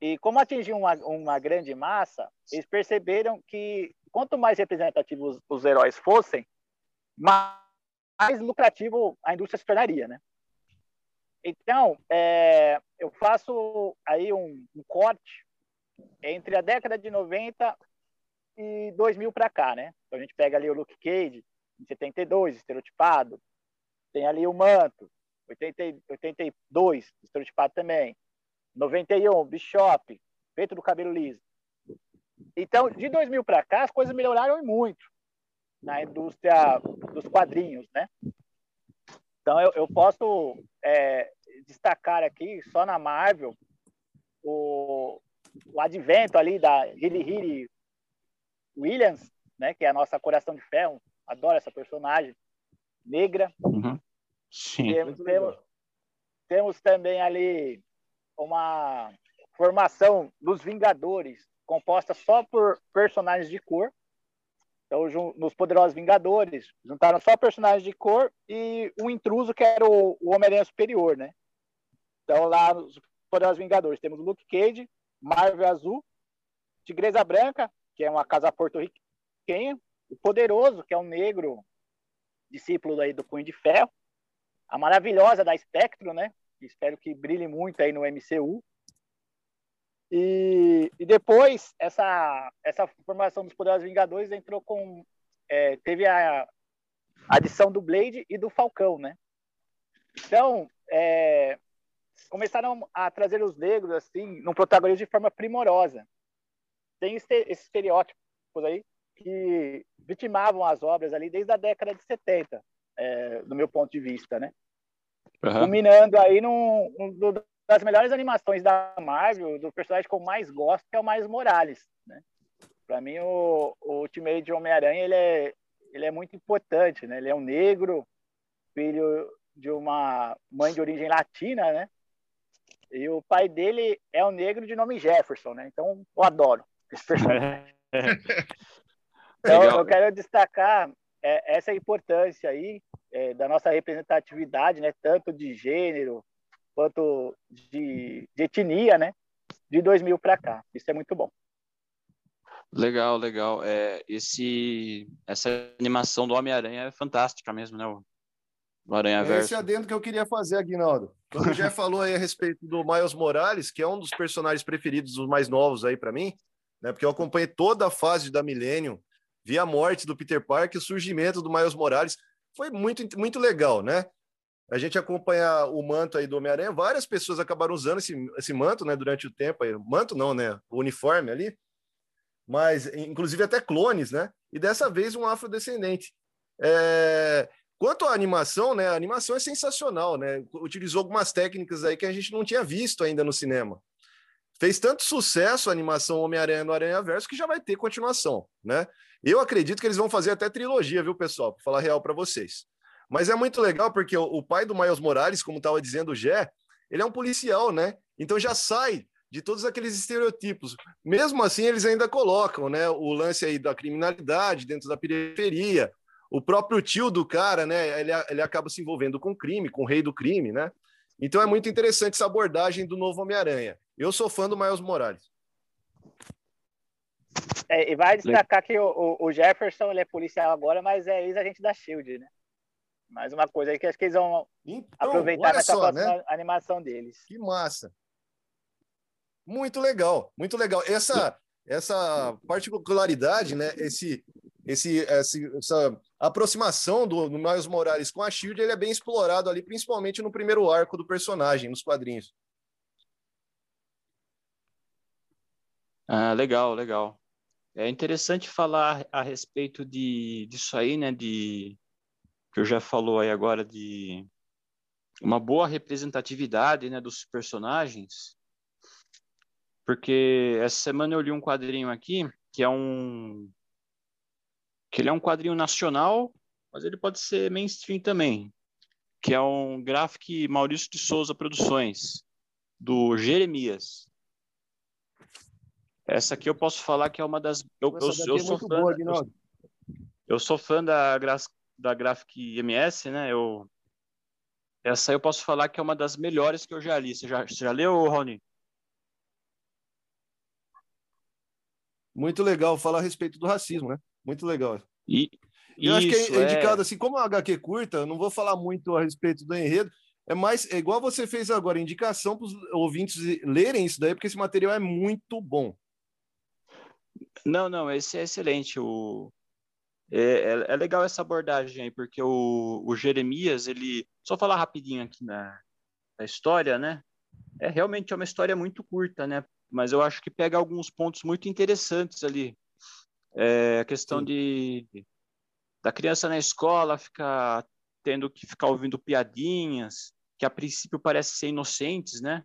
E como atingiu uma, uma grande massa, eles perceberam que quanto mais representativos os heróis fossem, mais, lucrativo a indústria se tornaria, né? Então, é, eu faço aí um, um corte entre a década de 90 e 2000 para cá, né? Então a gente pega ali o Luke Cage, em 72, estereotipado. Tem ali o Manto, 80, 82, estereotipado também. 91, Bishop, feito do cabelo liso. então, de 2000 para cá, as coisas melhoraram muito na indústria dos quadrinhos, né? Então, eu, eu posso é, destacar aqui, só na Marvel, o, o advento ali da Hiri Hiri Williams, né? Que é a nossa Coração de Ferro. Adoro essa personagem negra. Uhum. Sim. Temos, temos, temos também ali uma formação dos Vingadores, composta só por personagens de cor. Então, nos Poderosos Vingadores, juntaram só personagens de cor e um intruso que era o, o Homem-Aranha Superior, né? Então, lá nos Poderosos Vingadores, temos o Luke Cage, Marvel Azul, Tigresa Branca, que é uma casa porto-riquenha, o Poderoso, que é um negro discípulo aí do Cunho de Ferro, a maravilhosa da Spectro, né? Espero que brilhe muito aí no MCU. E, e depois, essa, essa formação dos Poderosos Vingadores entrou com. É, teve a, adição do Blade e do Falcão, né? Então, é, começaram a trazer os negros, assim, num protagonismo de forma primorosa. Tem esse, esses estereótipos aí que vitimavam as obras ali desde a década de 70, é, do meu ponto de vista, né? Uhum. Culminando aí num, num, das melhores animações da Marvel, do personagem que eu mais gosto, que é o Miles Morales, né? Para mim, o, o Ultimate de Homem-Aranha, ele é, ele é muito importante, né? Ele é um negro, filho de uma mãe de origem latina, né? E o pai dele é um negro de nome Jefferson, né? Então, eu adoro esse personagem. então, eu quero destacar é, essa importância aí é, da nossa representatividade, né? Tanto de gênero, quanto de, de etnia, né? De 2000 para cá. Isso é muito bom. Legal, legal. É, esse, essa animação do Homem-Aranha é fantástica mesmo, né? O, o Aranha Verso. É esse adendo que eu queria fazer, Aguinaldo. Quando já falou aí a respeito do Miles Morales, que é um dos personagens preferidos, dos mais novos aí para mim, né? Porque eu acompanhei toda a fase da Millennium, vi a morte do Peter Parker, o surgimento do Miles Morales, foi muito, muito legal, né? a gente acompanha o manto aí do Homem-Aranha, várias pessoas acabaram usando esse, esse manto, né, durante o tempo aí. Manto não, né? O uniforme ali. Mas, inclusive, até clones, né? E dessa vez um afrodescendente. É... Quanto à animação, né? A animação é sensacional, né? Utilizou algumas técnicas aí que a gente não tinha visto ainda no cinema. Fez tanto sucesso a animação Homem-Aranha no Aranha Verso que já vai ter continuação, né? Eu acredito que eles vão fazer até trilogia, viu, pessoal? Para falar real para vocês. Mas é muito legal porque o, o pai do Miles Morales, como estava dizendo o Gé, ele é um policial, né? Então já sai de todos aqueles estereotipos. Mesmo assim, eles ainda colocam, né, o lance aí da criminalidade dentro da periferia. O próprio tio do cara, né, ele, ele acaba se envolvendo com crime, com o rei do crime, né? Então é muito interessante essa abordagem do novo Homem-Aranha. Eu sou fã do Miles Morales. É, e vai destacar que o, o, Jefferson ele é policial agora, mas é ex-agente da SHIELD, né? Mais uma coisa aí que acho que eles vão então, aproveitar nessa só, próxima né? animação deles. Que massa. Muito legal, muito legal. Essa, essa particularidade, né? Esse, esse, essa aproximação do, do Miles Morales com a Shield, ele é bem explorado ali, principalmente no primeiro arco do personagem, nos quadrinhos. Ah, legal, legal. É interessante falar a respeito de, disso aí, né? De que eu já falou aí agora de uma boa representatividade né, dos personagens, porque essa semana eu li um quadrinho aqui que é um que ele é um quadrinho nacional, mas ele pode ser mainstream também, que é um Graphic Maurício de Souza Produções, do Jeremias. Essa aqui eu posso falar que é uma das. Eu, eu, eu, eu sou fã, boa, eu, eu, sou fã da, da Graphic MS, né? Eu essa eu posso falar que é uma das melhores que eu já li. Você já, você já leu, Rony? Muito legal falar a respeito do racismo, né? Muito legal. E eu acho que é, é indicado assim, como a HQ curta, eu não vou falar muito a respeito do enredo. É mais é igual você fez agora, indicação para os ouvintes lerem isso daí, porque esse material é muito bom. Não, não, esse é excelente. O, é, é, é, legal essa abordagem aí, porque o, o Jeremias, ele. Só falar rapidinho aqui na, na história, né? É realmente é uma história muito curta, né? mas eu acho que pega alguns pontos muito interessantes ali. É, a questão de da criança na escola ficar tendo que ficar ouvindo piadinhas que a princípio parecem ser inocentes, né?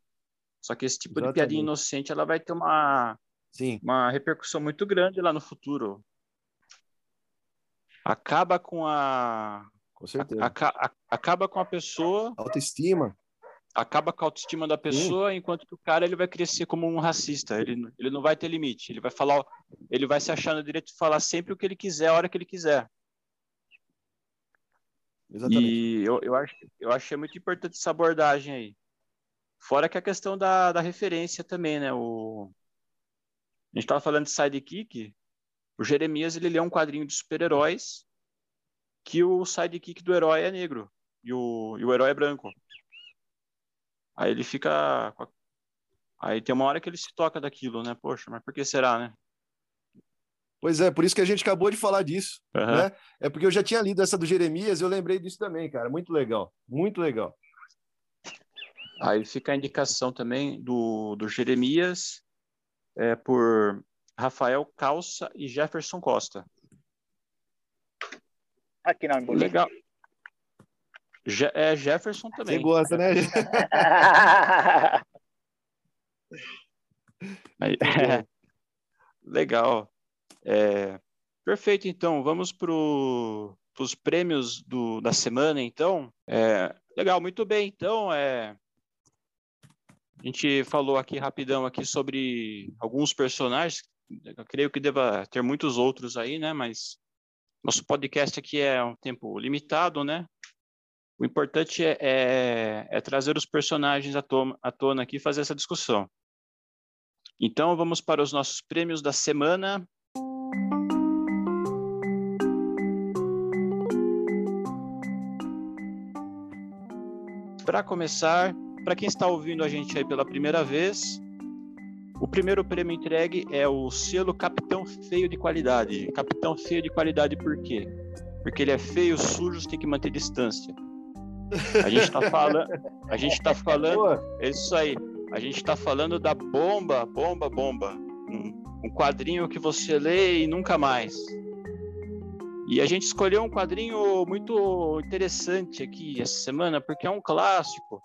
Só que esse tipo Exatamente. de piadinha inocente ela vai ter uma Sim. uma repercussão muito grande lá no futuro. Acaba com a com certeza. A, a, a, acaba com a pessoa autoestima acaba com a autoestima da pessoa, Sim. enquanto que o cara ele vai crescer como um racista. Ele, ele não vai ter limite. Ele vai falar, ele vai se achar no direito de falar sempre o que ele quiser, a hora que ele quiser. Exatamente. E eu, eu, acho, eu achei muito importante essa abordagem aí. Fora que a questão da, da referência também, né? O... A gente estava falando de sidekick. O Jeremias ele lê um quadrinho de super-heróis que o sidekick do herói é negro e o, e o herói é branco. Aí ele fica. Aí tem uma hora que ele se toca daquilo, né? Poxa, mas por que será, né? Pois é, por isso que a gente acabou de falar disso, uhum. né? É porque eu já tinha lido essa do Jeremias e eu lembrei disso também, cara. Muito legal, muito legal. Aí fica a indicação também do, do Jeremias é, por Rafael Calça e Jefferson Costa. Aqui não, bonito. Legal. Je é Jefferson também. Você gosta, né? Aí, é, legal. É, perfeito, então. Vamos para os prêmios do, da semana, então. É, legal, muito bem. Então, é, a gente falou aqui rapidão aqui sobre alguns personagens. Eu creio que deva ter muitos outros aí, né? Mas nosso podcast aqui é um tempo limitado, né? O importante é, é, é trazer os personagens à tona, à tona aqui e fazer essa discussão. Então, vamos para os nossos prêmios da semana. Para começar, para quem está ouvindo a gente aí pela primeira vez, o primeiro prêmio entregue é o selo Capitão Feio de Qualidade. Capitão Feio de Qualidade por quê? Porque ele é feio, sujo, tem que manter distância. A gente está falando, a gente está falando, é isso aí. A gente está falando da bomba, bomba, bomba. Um, um quadrinho que você lê e nunca mais. E a gente escolheu um quadrinho muito interessante aqui essa semana, porque é um clássico.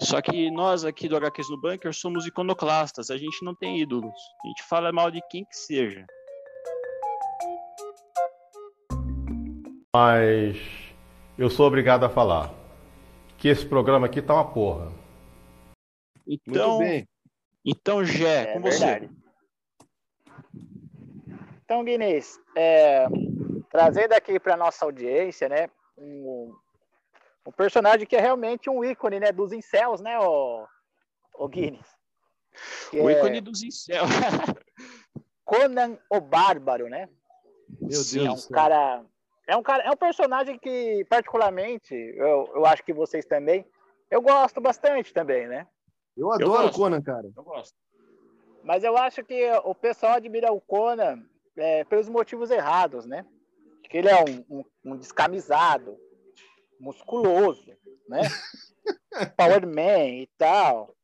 Só que nós aqui do HQs no Bunker somos iconoclastas, a gente não tem ídolos. A gente fala mal de quem que seja. Mas eu sou obrigado a falar que esse programa aqui tá uma porra. Então, então Gé, é, com verdade. você. Então, Guinness, é, trazendo aqui para nossa audiência, né, um, um, personagem que é realmente um ícone, né, dos incels, né, o, o Guinness. O é... ícone dos incels. Conan o Bárbaro, né? Meu Deus é um cara é um cara, é um personagem que particularmente, eu, eu acho que vocês também, eu gosto bastante também, né? Eu adoro o Conan, cara. Eu gosto. Mas eu acho que o pessoal admira o Conan é, pelos motivos errados, né? Que ele é um, um, um descamisado, musculoso, né? Power Man e tal,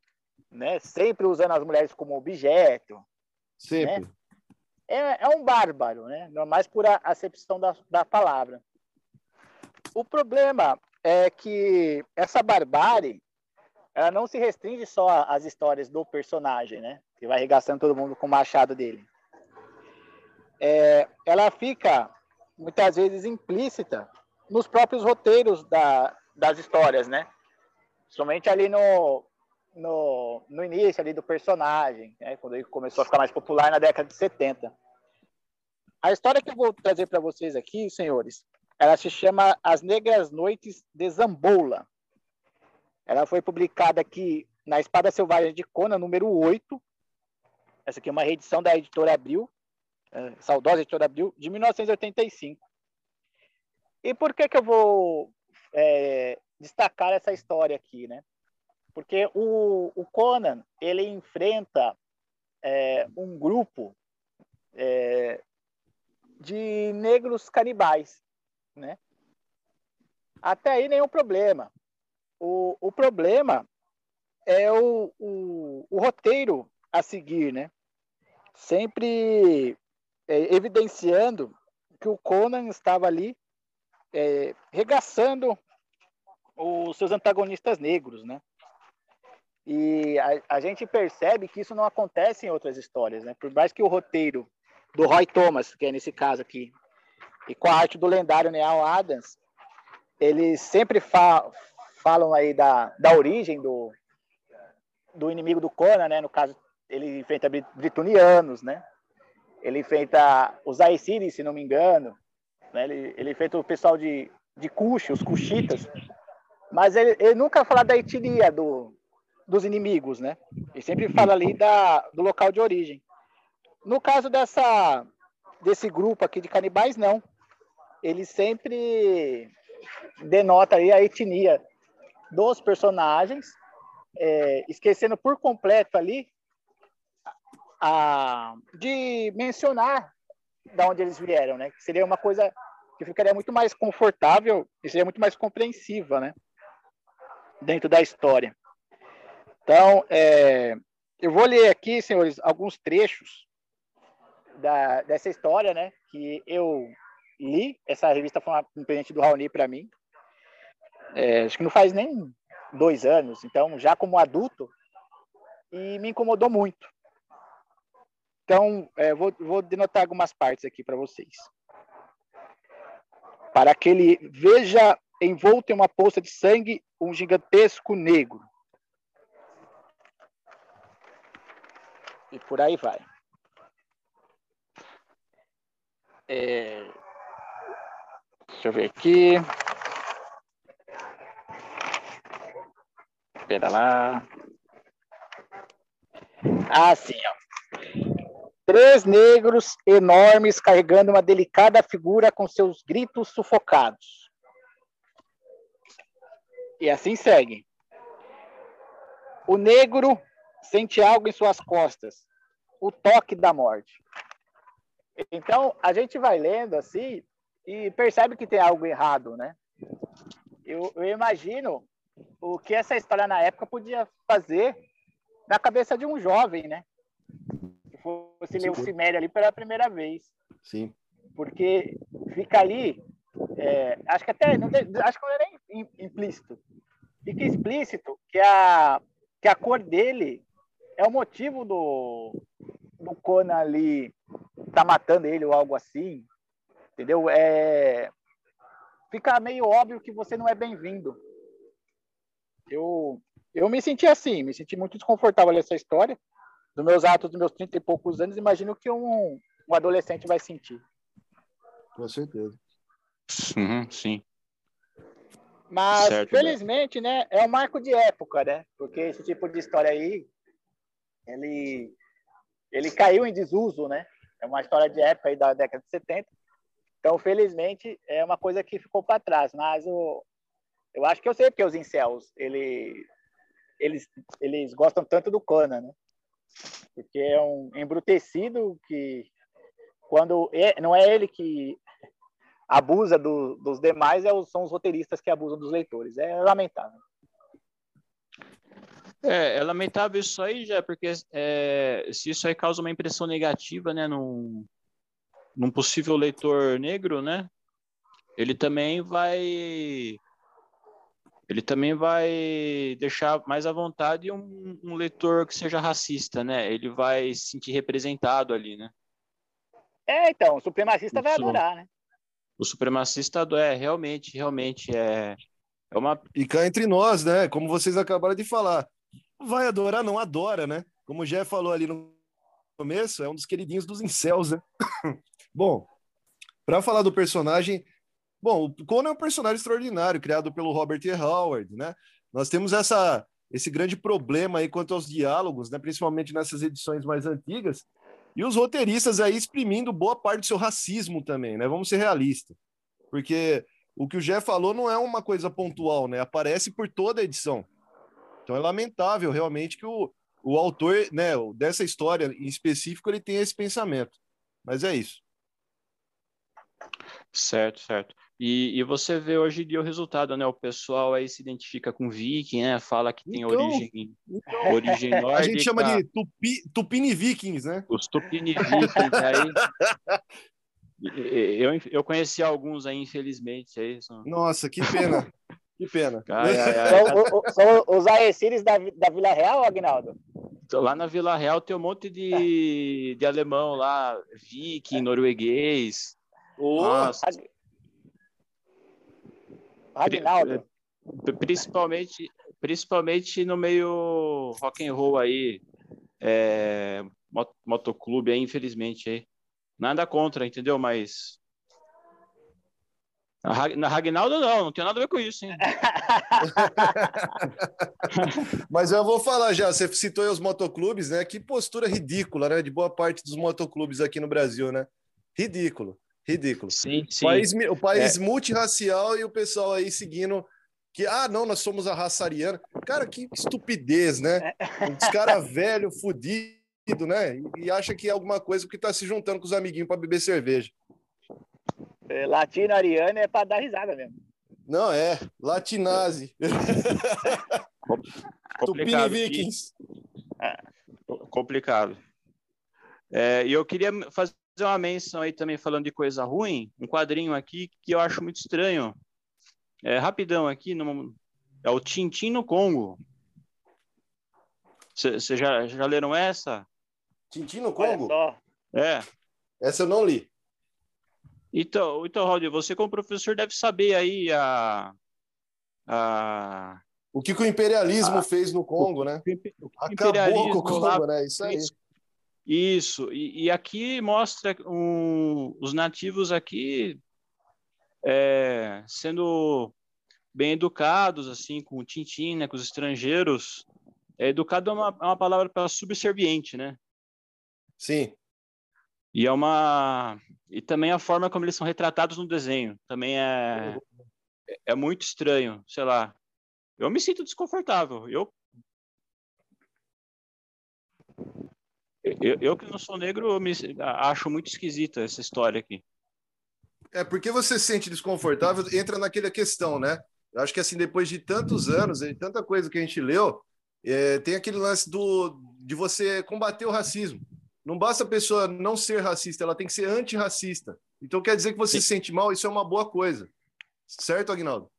né? Sempre usando as mulheres como objeto. Sempre. Né? é, é um bárbaro, né? Mais por a acepção da, da palavra. O problema é que essa barbárie ela não se restringe só às histórias do personagem, né? Que vai arregaçando todo mundo com o machado dele. É, ela fica muitas vezes implícita nos próprios roteiros da, das histórias, né? Somente ali no, no, no início ali do personagem, né, quando ele começou a ficar mais popular na década de 70. A história que eu vou trazer para vocês aqui, senhores, ela se chama As Negras Noites de Zamboula. Ela foi publicada aqui na Espada Selvagem de Conan, número 8. Essa aqui é uma reedição da editora Abril, é, saudosa editora Abril, de 1985. E por que, que eu vou é, destacar essa história aqui, né? Porque o, o Conan, ele enfrenta é, um grupo é, de negros canibais, né? Até aí nenhum problema. O, o problema é o, o, o roteiro a seguir, né? Sempre é, evidenciando que o Conan estava ali é, regaçando os seus antagonistas negros, né? E a, a, gente percebe que isso não acontece em outras histórias, né? Por mais que o roteiro do Roy Thomas, que é nesse caso aqui, e com a arte do lendário Neal Adams, eles sempre fa falam aí da, da origem do, do inimigo do Conan, né? No caso, ele enfrenta britonianos, né? Ele enfrenta os Aesiris, se não me engano, né? Ele, ele enfrenta o pessoal de, de Kush, os Kushitas, mas ele, ele nunca fala da etnia do, dos inimigos, né? Ele sempre fala ali da, do local de origem. No caso dessa, desse grupo aqui de canibais, não. Ele sempre denota aí a etnia dos personagens, é, esquecendo por completo ali a, de mencionar de onde eles vieram, né? Seria uma coisa que ficaria muito mais confortável e seria muito mais compreensiva, né? Dentro da história. Então, é, eu vou ler aqui, senhores, alguns trechos da, dessa história, né? Que eu li. Essa revista foi um presente do Raoni para mim. É, acho que não faz nem dois anos, então já como adulto, e me incomodou muito. Então, é, vou, vou denotar algumas partes aqui para vocês. Para que ele veja envolto em uma poça de sangue um gigantesco negro. E por aí vai. É... Deixa eu ver aqui. Espera lá. Ah, sim, ó. Três negros enormes carregando uma delicada figura com seus gritos sufocados. E assim segue. O negro sente algo em suas costas, o toque da morte. Então, a gente vai lendo assim e percebe que tem algo errado, né? Eu, eu imagino o que essa história na época podia fazer na cabeça de um jovem, né? Fosse ler o Cimério ali pela primeira vez. Sim. Porque fica ali, é, acho que até, não, acho que não é nem implícito, fica explícito que a, que a cor dele é o motivo do, do Conan ali tá matando ele ou algo assim, entendeu? É, fica meio óbvio que você não é bem-vindo eu, eu me senti assim, me senti muito desconfortável nessa história. Dos meus atos dos meus 30 e poucos anos, imagino que um, um adolescente vai sentir. Com certeza. Uhum, sim. Mas, certo, felizmente, né? é um marco de época, né? Porque esse tipo de história aí, ele, ele caiu em desuso, né? É uma história de época aí da década de 70. Então, felizmente, é uma coisa que ficou para trás. Mas o, eu acho que eu sei porque os incels, ele, eles, eles gostam tanto do Conan, né? Porque é um embrutecido que, quando é, não é ele que abusa do, dos demais, é, são os roteiristas que abusam dos leitores. É lamentável. É, é lamentável isso aí, já, porque é, se isso aí causa uma impressão negativa, né, num, num possível leitor negro, né, ele também vai ele também vai deixar mais à vontade um, um, leitor que seja racista, né? Ele vai se sentir representado ali, né? É, então, o supremacista o vai adorar, né? O supremacista é realmente, realmente é, é uma. E cá entre nós, né? Como vocês acabaram de falar, vai adorar, não adora, né? Como o Jeff falou ali no começo, é um dos queridinhos dos incels, né? Bom, para falar do personagem, Bom, o Conan é um personagem extraordinário, criado pelo Robert E. Howard, né? Nós temos essa, esse grande problema aí quanto aos diálogos, né? principalmente nessas edições mais antigas, e os roteiristas aí exprimindo boa parte do seu racismo também, né? Vamos ser realistas. Porque o que o Jeff falou não é uma coisa pontual, né? Aparece por toda a edição. Então é lamentável realmente que o, o autor, né, dessa história em específico, ele tenha esse pensamento. Mas é isso. Certo, certo. E, e você vê hoje em dia o resultado, né? O pessoal aí se identifica com viking, né? Fala que tem Então, origem, origem nórdica. A gente chama de tupi, Tupini Vikings, né? Os Tupini Vikings aí. Eu, eu conheci alguns aí, infelizmente. Aí, são... Nossa, que pena. Que pena. Ai, ai, ai. São, o- o- são os Aecires da, da Vila Real, Agnaldo? Então, Lá na Vila Real tem um monte de, de alemão lá, viking, norueguês. Nossa, Agnaldo. pri- principalmente, principalmente no meio rock and roll aí, é, mo- motoclube aí, infelizmente aí. Nada contra, entendeu? Mas na Ragnaldo não, não tem nada a ver com isso, hein? Mas eu vou falar já, você citou aí os motoclubes, né? Que postura ridícula, né? De boa parte dos motoclubes aqui no Brasil, né? Ridículo, ridículo. Sim, sim. O país, o país É. multirracial e o pessoal aí seguindo que, ah, não, nós somos a raça ariana. Cara, que estupidez, né? Os caras velho, fudido, né? E, e acha que é alguma coisa porque tá se juntando com os amiguinhos para beber cerveja. É, Latino Ariano é pra dar risada mesmo. Não, é. Latinazi. Tupini Complicado. Vikings. complicado. É, e eu queria fazer uma menção aí também falando de coisa ruim, um quadrinho aqui que eu acho muito estranho. É, rapidão aqui, no- é o Tintim no Congo. Vocês já, já leram essa? Tintim no Congo? É. Essa eu não li. Então, então Raul, você como professor deve saber aí a... a... O que, que o imperialismo Ah, fez no Congo, né? Acabou com o Congo, lá- né? Isso aí. Isso, e, e aqui mostra os nativos aqui é, sendo bem educados, assim, com o tintim, né, com os estrangeiros. É, educado é uma, é uma palavra para subserviente, né? Sim. E é uma e também a forma como eles são retratados no desenho também é é muito estranho, sei lá. Eu me sinto desconfortável. Eu eu, eu que não sou negro, me acho muito esquisita essa história aqui. É porque você se sente desconfortável, entra naquela questão, né? Eu acho que assim, depois de tantos anos e tanta coisa que a gente leu, é, tem aquele lance do de você combater o racismo. Não basta a pessoa não ser racista, ela tem que ser antirracista. Então quer dizer que você se sente mal, isso é uma boa coisa. Certo, Agnaldo?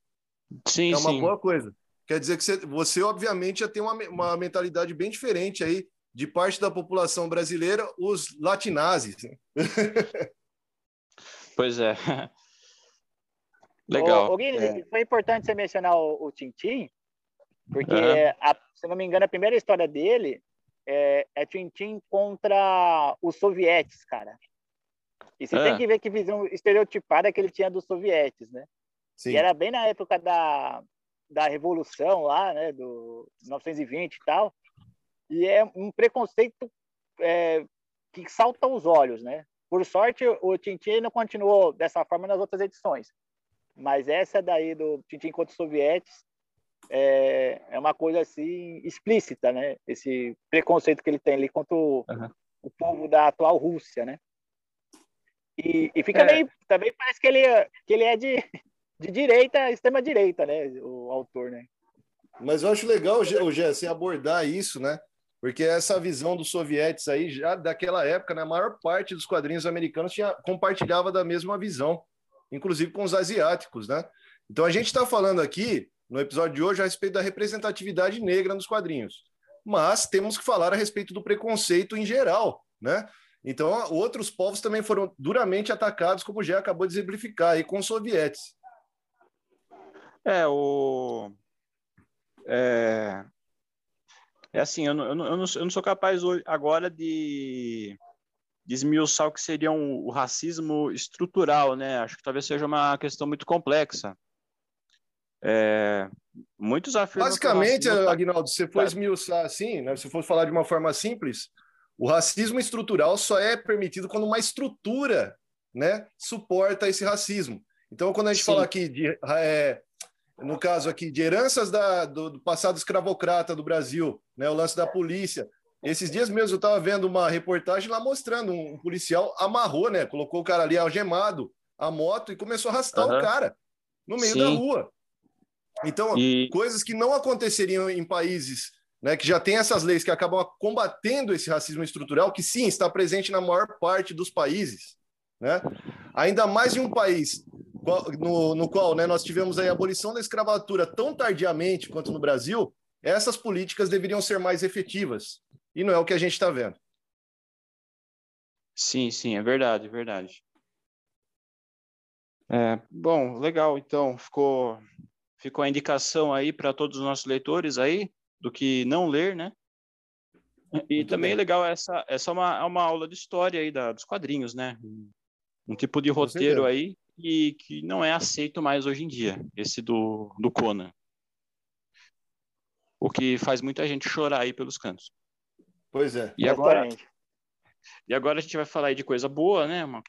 Sim, é uma sim. boa coisa. Quer dizer que você, você obviamente, já tem uma, uma mentalidade bem diferente aí de parte da população brasileira, os latinazes. Pois é. Legal. Ô, ô, Guilherme, É. foi importante você mencionar o, o Tintim, porque, a- se não me engano, a primeira história dele é, é Tintim contra os sovietes, cara. E você É. tem que ver que visão estereotipada que ele tinha dos sovietes, né? Sim. E era bem na época da, da Revolução lá, né? Do 1920 e tal. E é um preconceito é, que salta aos olhos, né? Por sorte, o Tintin não continuou dessa forma nas outras edições. Mas essa daí do Tintin contra os sovietes é, é uma coisa assim explícita, né? Esse preconceito que ele tem ali contra o, o povo da atual Rússia, né? E, e fica É. meio, também parece que ele, é- que ele é de, de direita, extrema direita, né? O autor, né? Mas eu acho legal, ô Gé, você abordar isso, né? Porque essa visão dos sovietes aí, já daquela época, né, a maior parte dos quadrinhos americanos tinha, compartilhava da mesma visão, inclusive com os asiáticos, né? Então a gente está falando aqui, no episódio de hoje, a respeito da representatividade negra nos quadrinhos. Mas temos que falar a respeito do preconceito em geral, né? Então, outros povos também foram duramente atacados, como já acabou de exemplificar aí com os sovietes. É, o. É, é assim, eu não, eu, não, eu não sou- eu não sou capaz hoje, agora de, de esmiuçar o que seria um, o racismo estrutural, né? Acho que talvez seja uma questão muito complexa. É, muitos afirmam. Basicamente, racismo tá- Agnaldo, se você for esmiuçar assim, né, se for falar de uma forma simples, o racismo estrutural só é permitido quando uma estrutura né, suporta esse racismo. Então, quando a gente Sim. fala aqui de, é, no caso aqui, de heranças da- do, do passado escravocrata do Brasil, né, o lance da polícia. Esses dias mesmo eu estava vendo uma reportagem lá mostrando um, um policial amarrou, né, colocou o cara ali algemado a moto e começou a arrastar Aham. o cara no meio da Sim. rua. Então, E- coisas que não aconteceriam em países né, que já tem essas leis que acabam combatendo esse racismo estrutural, que sim, está presente na maior parte dos países. Né? Ainda mais em um país no, no qual né, nós tivemos a abolição da escravatura tão tardiamente quanto no Brasil, essas políticas deveriam ser mais efetivas. E não é o que a gente está vendo. Sim, sim, é verdade, é verdade. É, bom, legal. Então, ficou, ficou a indicação aí para todos os nossos leitores aí do que não ler, né? E também é legal essa, essa é uma, é uma aula de história aí da, dos quadrinhos, né? Um tipo de roteiro aí que, que não é aceito mais hoje em dia, esse do, do Conan. O que faz muita gente chorar aí pelos cantos. Pois é. E agora, Exatamente. e agora a gente vai falar aí de coisa boa, né? Uma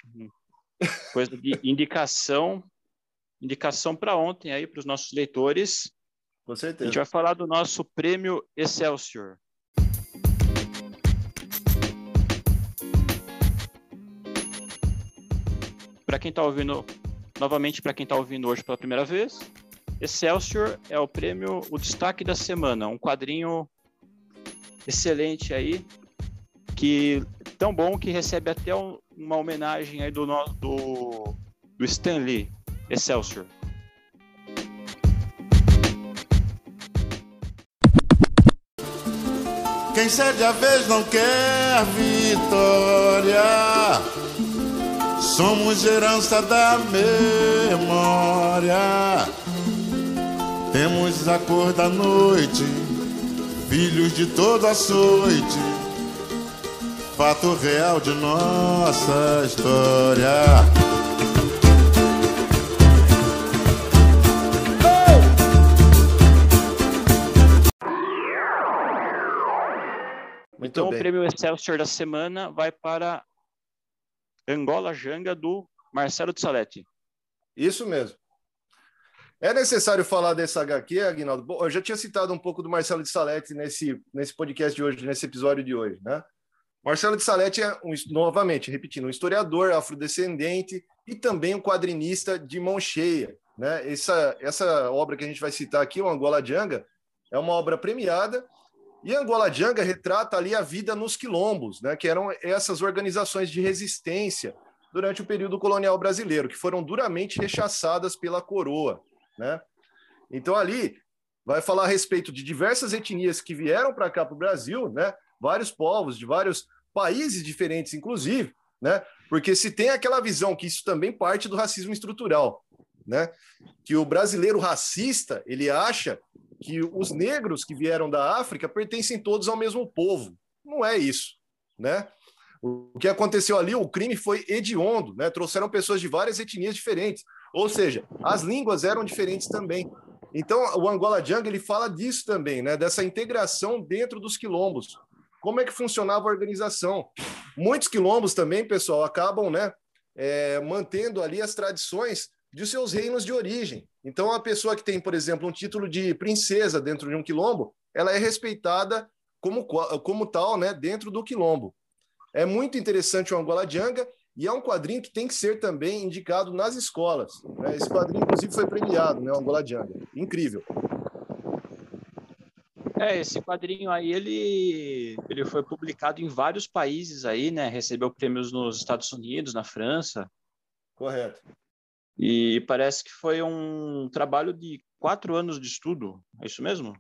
coisa de indicação, indicação para ontem aí para os nossos leitores. Com A certeza. gente vai falar do nosso prêmio Excelsior. Para quem está ouvindo, novamente para quem está ouvindo hoje pela primeira vez, Excelsior é o prêmio, o destaque da semana, um quadrinho excelente aí, que tão bom que recebe até um- uma homenagem aí do, do, do Stan Lee, Excelsior. Quem cede a vez não quer vitória. Somos herança da memória. Temos a cor da noite, filhos de toda açoite. Fato real de nossa história. Muito Então, bem. o prêmio Excelsior da semana vai para Angola Janga, do Marcelo de Salete. Isso mesmo. É necessário falar dessa HQ, Aguinaldo? Bom, eu já tinha citado um pouco do Marcelo de Salete nesse, nesse podcast de hoje, nesse episódio de hoje, né? Marcelo de Salete é, um, novamente, repetindo, um historiador afrodescendente e também um quadrinista de mão cheia, né? Essa, essa obra que a gente vai citar aqui, o Angola Janga, é uma obra premiada e Angola Janga retrata ali a vida nos quilombos, né? Que eram essas organizações de resistência durante o período colonial brasileiro, que foram duramente rechaçadas pela coroa, né? Então ali vai falar a respeito de diversas etnias que vieram para cá para o Brasil, né? Vários povos de vários países diferentes, inclusive, né? Porque se tem aquela visão que isso também parte do racismo estrutural, né? Que o brasileiro racista ele acha que os negros que vieram da África pertencem todos ao mesmo povo. Não é isso, né? O que aconteceu ali, o crime foi hediondo, né? Trouxeram pessoas de várias etnias diferentes, ou seja, as línguas eram diferentes também. Então, o Angola Jungle ele fala disso também, né? Dessa integração dentro dos quilombos. Como é que funcionava a organização? Muitos quilombos também, pessoal, acabam, né? é, mantendo ali as tradições de seus reinos de origem. Então, a pessoa que tem, por exemplo, um título de princesa dentro de um quilombo, ela é respeitada como, como tal, né? Dentro do quilombo. É muito interessante o Angola Janga e é um quadrinho que tem que ser também indicado nas escolas. né? Esse quadrinho, inclusive, foi premiado, né? O Angola Janga. Incrível. É, esse quadrinho aí, ele, ele foi publicado em vários países aí, né? Recebeu prêmios nos Estados Unidos, na França, Correto. E parece que foi um trabalho de quatro anos de estudo, é isso mesmo?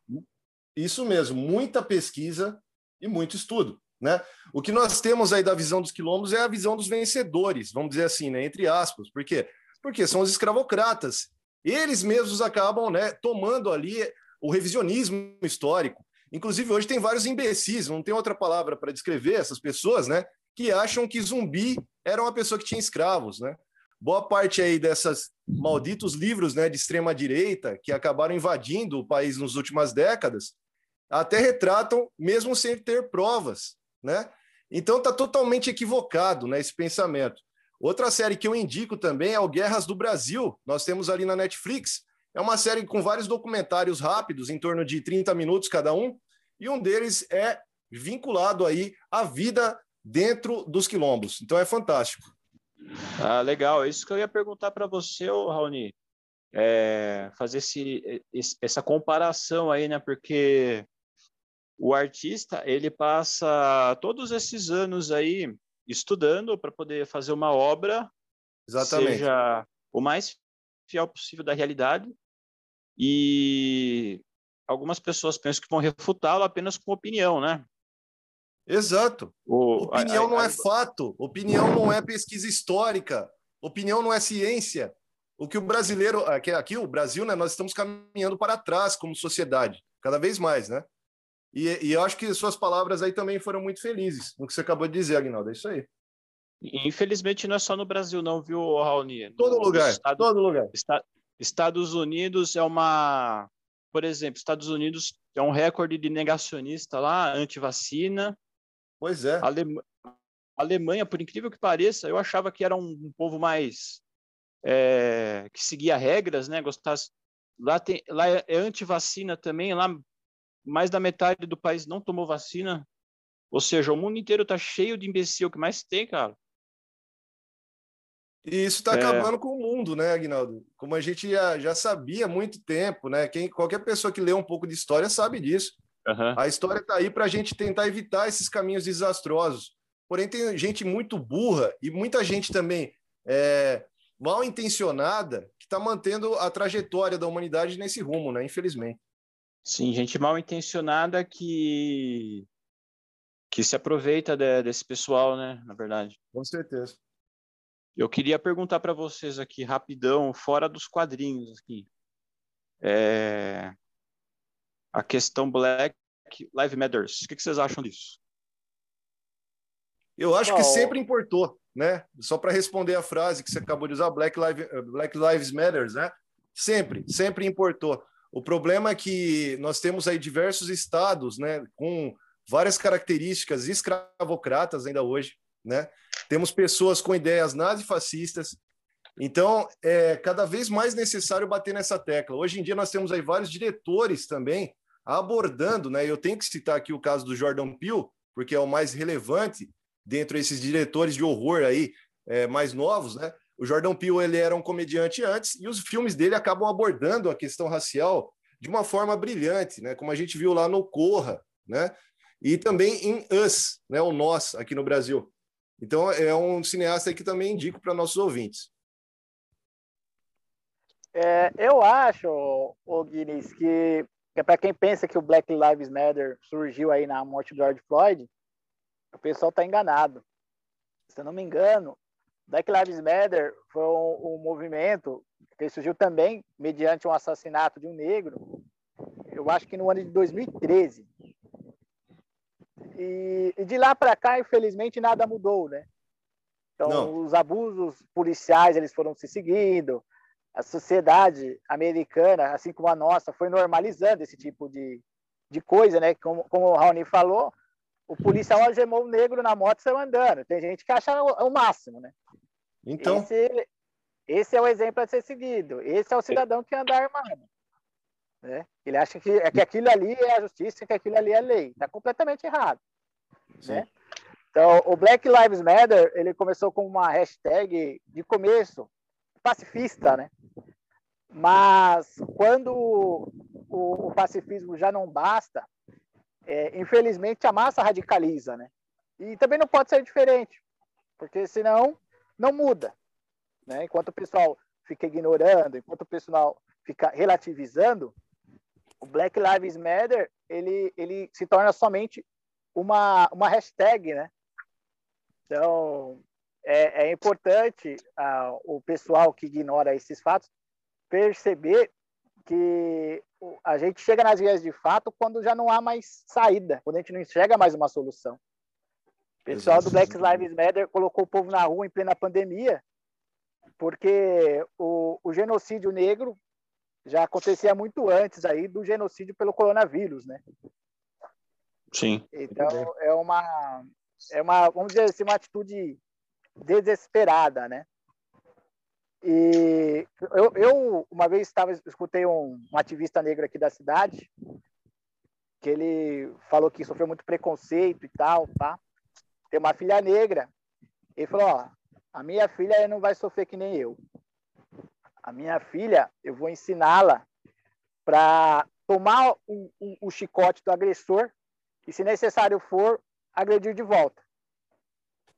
Isso mesmo, muita pesquisa e muito estudo. Né? O que nós temos aí da visão dos quilombos é a visão dos vencedores, vamos dizer assim, né? entre aspas. Por quê? Porque são os escravocratas. Eles mesmos acabam né, tomando ali o revisionismo histórico. Inclusive, hoje tem vários imbecis, não tem outra palavra para descrever essas pessoas, né? Que acham que zumbi era uma pessoa que tinha escravos, né? Boa parte aí dessas malditos livros né, de extrema direita que acabaram invadindo o país nas últimas décadas, até retratam mesmo sem ter provas, né? Então tá totalmente equivocado, né, esse pensamento. Outra série que eu indico também é o Guerras do Brasil. Nós temos ali na Netflix. É uma série com vários documentários rápidos, em torno de 30 minutos cada um, e um deles é vinculado aí à vida dentro dos quilombos. Então é fantástico. Ah, legal. É isso que eu ia perguntar para você, Raoni. É, fazer esse, esse, essa comparação aí, né? Porque o artista ele passa todos esses anos aí estudando para poder fazer uma obra Exatamente. seja o mais fiel possível da realidade e algumas pessoas pensam que vão refutá-lo apenas com opinião, né? Exato. O, opinião a, a, não é fato, opinião não é pesquisa histórica, opinião não é ciência. O que o brasileiro, aqui, aqui o Brasil, né, nós estamos caminhando para trás como sociedade, cada vez mais, né? E, e eu acho que suas palavras aí também foram muito felizes no que você acabou de dizer, Agnaldo, é isso aí. Infelizmente não é só no Brasil não, viu, Raoni? Todo lugar, Estado, todo lugar. Está, Estados Unidos é uma... Por exemplo, Estados Unidos é um recorde de negacionista lá, anti-vacina. Pois é. Alema... Alemanha, por incrível que pareça, eu achava que era um, um povo mais... É, que seguia regras, né? Gostasse... Lá, tem, lá é, é anti-vacina também, lá mais da metade do país não tomou vacina. Ou seja, o mundo inteiro tá cheio de imbecil, que mais tem, cara. E isso está é... acabando com o mundo, né, Aguinaldo? Como a gente já, já sabia há muito tempo, né? Quem, qualquer pessoa que lê um pouco de história sabe disso. Uhum. A história está aí para a gente tentar evitar esses caminhos desastrosos. Porém, tem gente muito burra e muita gente também é, mal intencionada que está mantendo a trajetória da humanidade nesse rumo, né? Infelizmente. Sim, gente mal intencionada que que se aproveita de, desse pessoal, né? Na verdade. Com certeza. Eu queria perguntar para vocês aqui, rapidão, fora dos quadrinhos aqui. É... A questão Black Lives Matters. O que, vocês acham disso? Eu acho que sempre importou, né? Só para responder a frase que você acabou de usar, Black, Lives, Black Lives Matters, né? Sempre, sempre importou. O problema é que nós temos aí diversos estados, né, com várias características escravocratas ainda hoje, né? Temos pessoas com ideias nazifascistas. Então, é cada vez mais necessário bater nessa tecla. Hoje em dia, nós temos aí vários diretores também abordando, né? Eu tenho que citar aqui o caso do Jordan Peele, porque é o mais relevante dentro desses diretores de horror aí é, mais novos, né? O Jordan Peele ele era um comediante antes e os filmes dele acabam abordando a questão racial de uma forma brilhante, né? Como a gente viu lá no Corra, né? E também em Us, né? O Nós aqui no Brasil. Então, é um cineasta que também indico para nossos ouvintes. É, eu acho, o Guinness, que, é para quem pensa que o Black Lives Matter surgiu aí na morte do George Floyd, o pessoal está enganado. Se eu não me engano, Black Lives Matter foi um, um movimento que surgiu também mediante um assassinato de um negro, eu acho que no ano de 2013. E, e de lá para cá, infelizmente, nada mudou, né? Então, Não. os abusos policiais eles foram se seguindo, a sociedade americana, assim como a nossa, foi normalizando esse tipo de, de coisa, né? Como, como o Raoni falou, o policial algemou o negro na moto e saiu andando. Tem gente que acha o, o máximo, né? Então. Esse, esse, é o exemplo a ser seguido. Esse é o cidadão que anda armado. Né? Ele acha que, é que aquilo ali é a justiça, que aquilo ali é a lei. Está completamente errado. Né? Então, o Black Lives Matter ele começou com uma hashtag de começo pacifista, né? Mas quando o, o pacifismo já não basta, é, infelizmente a massa radicaliza, né? E também não pode ser diferente, porque senão não muda, né? Enquanto o pessoal fica ignorando, enquanto o pessoal fica relativizando, o Black Lives Matter ele, ele se torna somente uma, uma hashtag, né? Então, é, é importante uh, o pessoal que ignora esses fatos perceber que a gente chega nas vias de fato quando já não há mais saída, quando a gente não enxerga mais uma solução. O pessoal do Black Lives Matter colocou o povo na rua em plena pandemia, porque o, o genocídio negro já acontecia muito antes aí do genocídio pelo coronavírus, né? Sim. Então é uma é uma vamos dizer assim uma atitude desesperada, né? E eu, eu uma vez estava escutei um, um ativista negro aqui da cidade que ele falou que sofreu muito preconceito e tal, tá? Tem uma filha negra. Ele falou, ó, A minha filha não vai sofrer que nem eu. A minha filha, eu vou ensiná-la para tomar o, o, o chicote do agressor e, se necessário for, agredir de volta.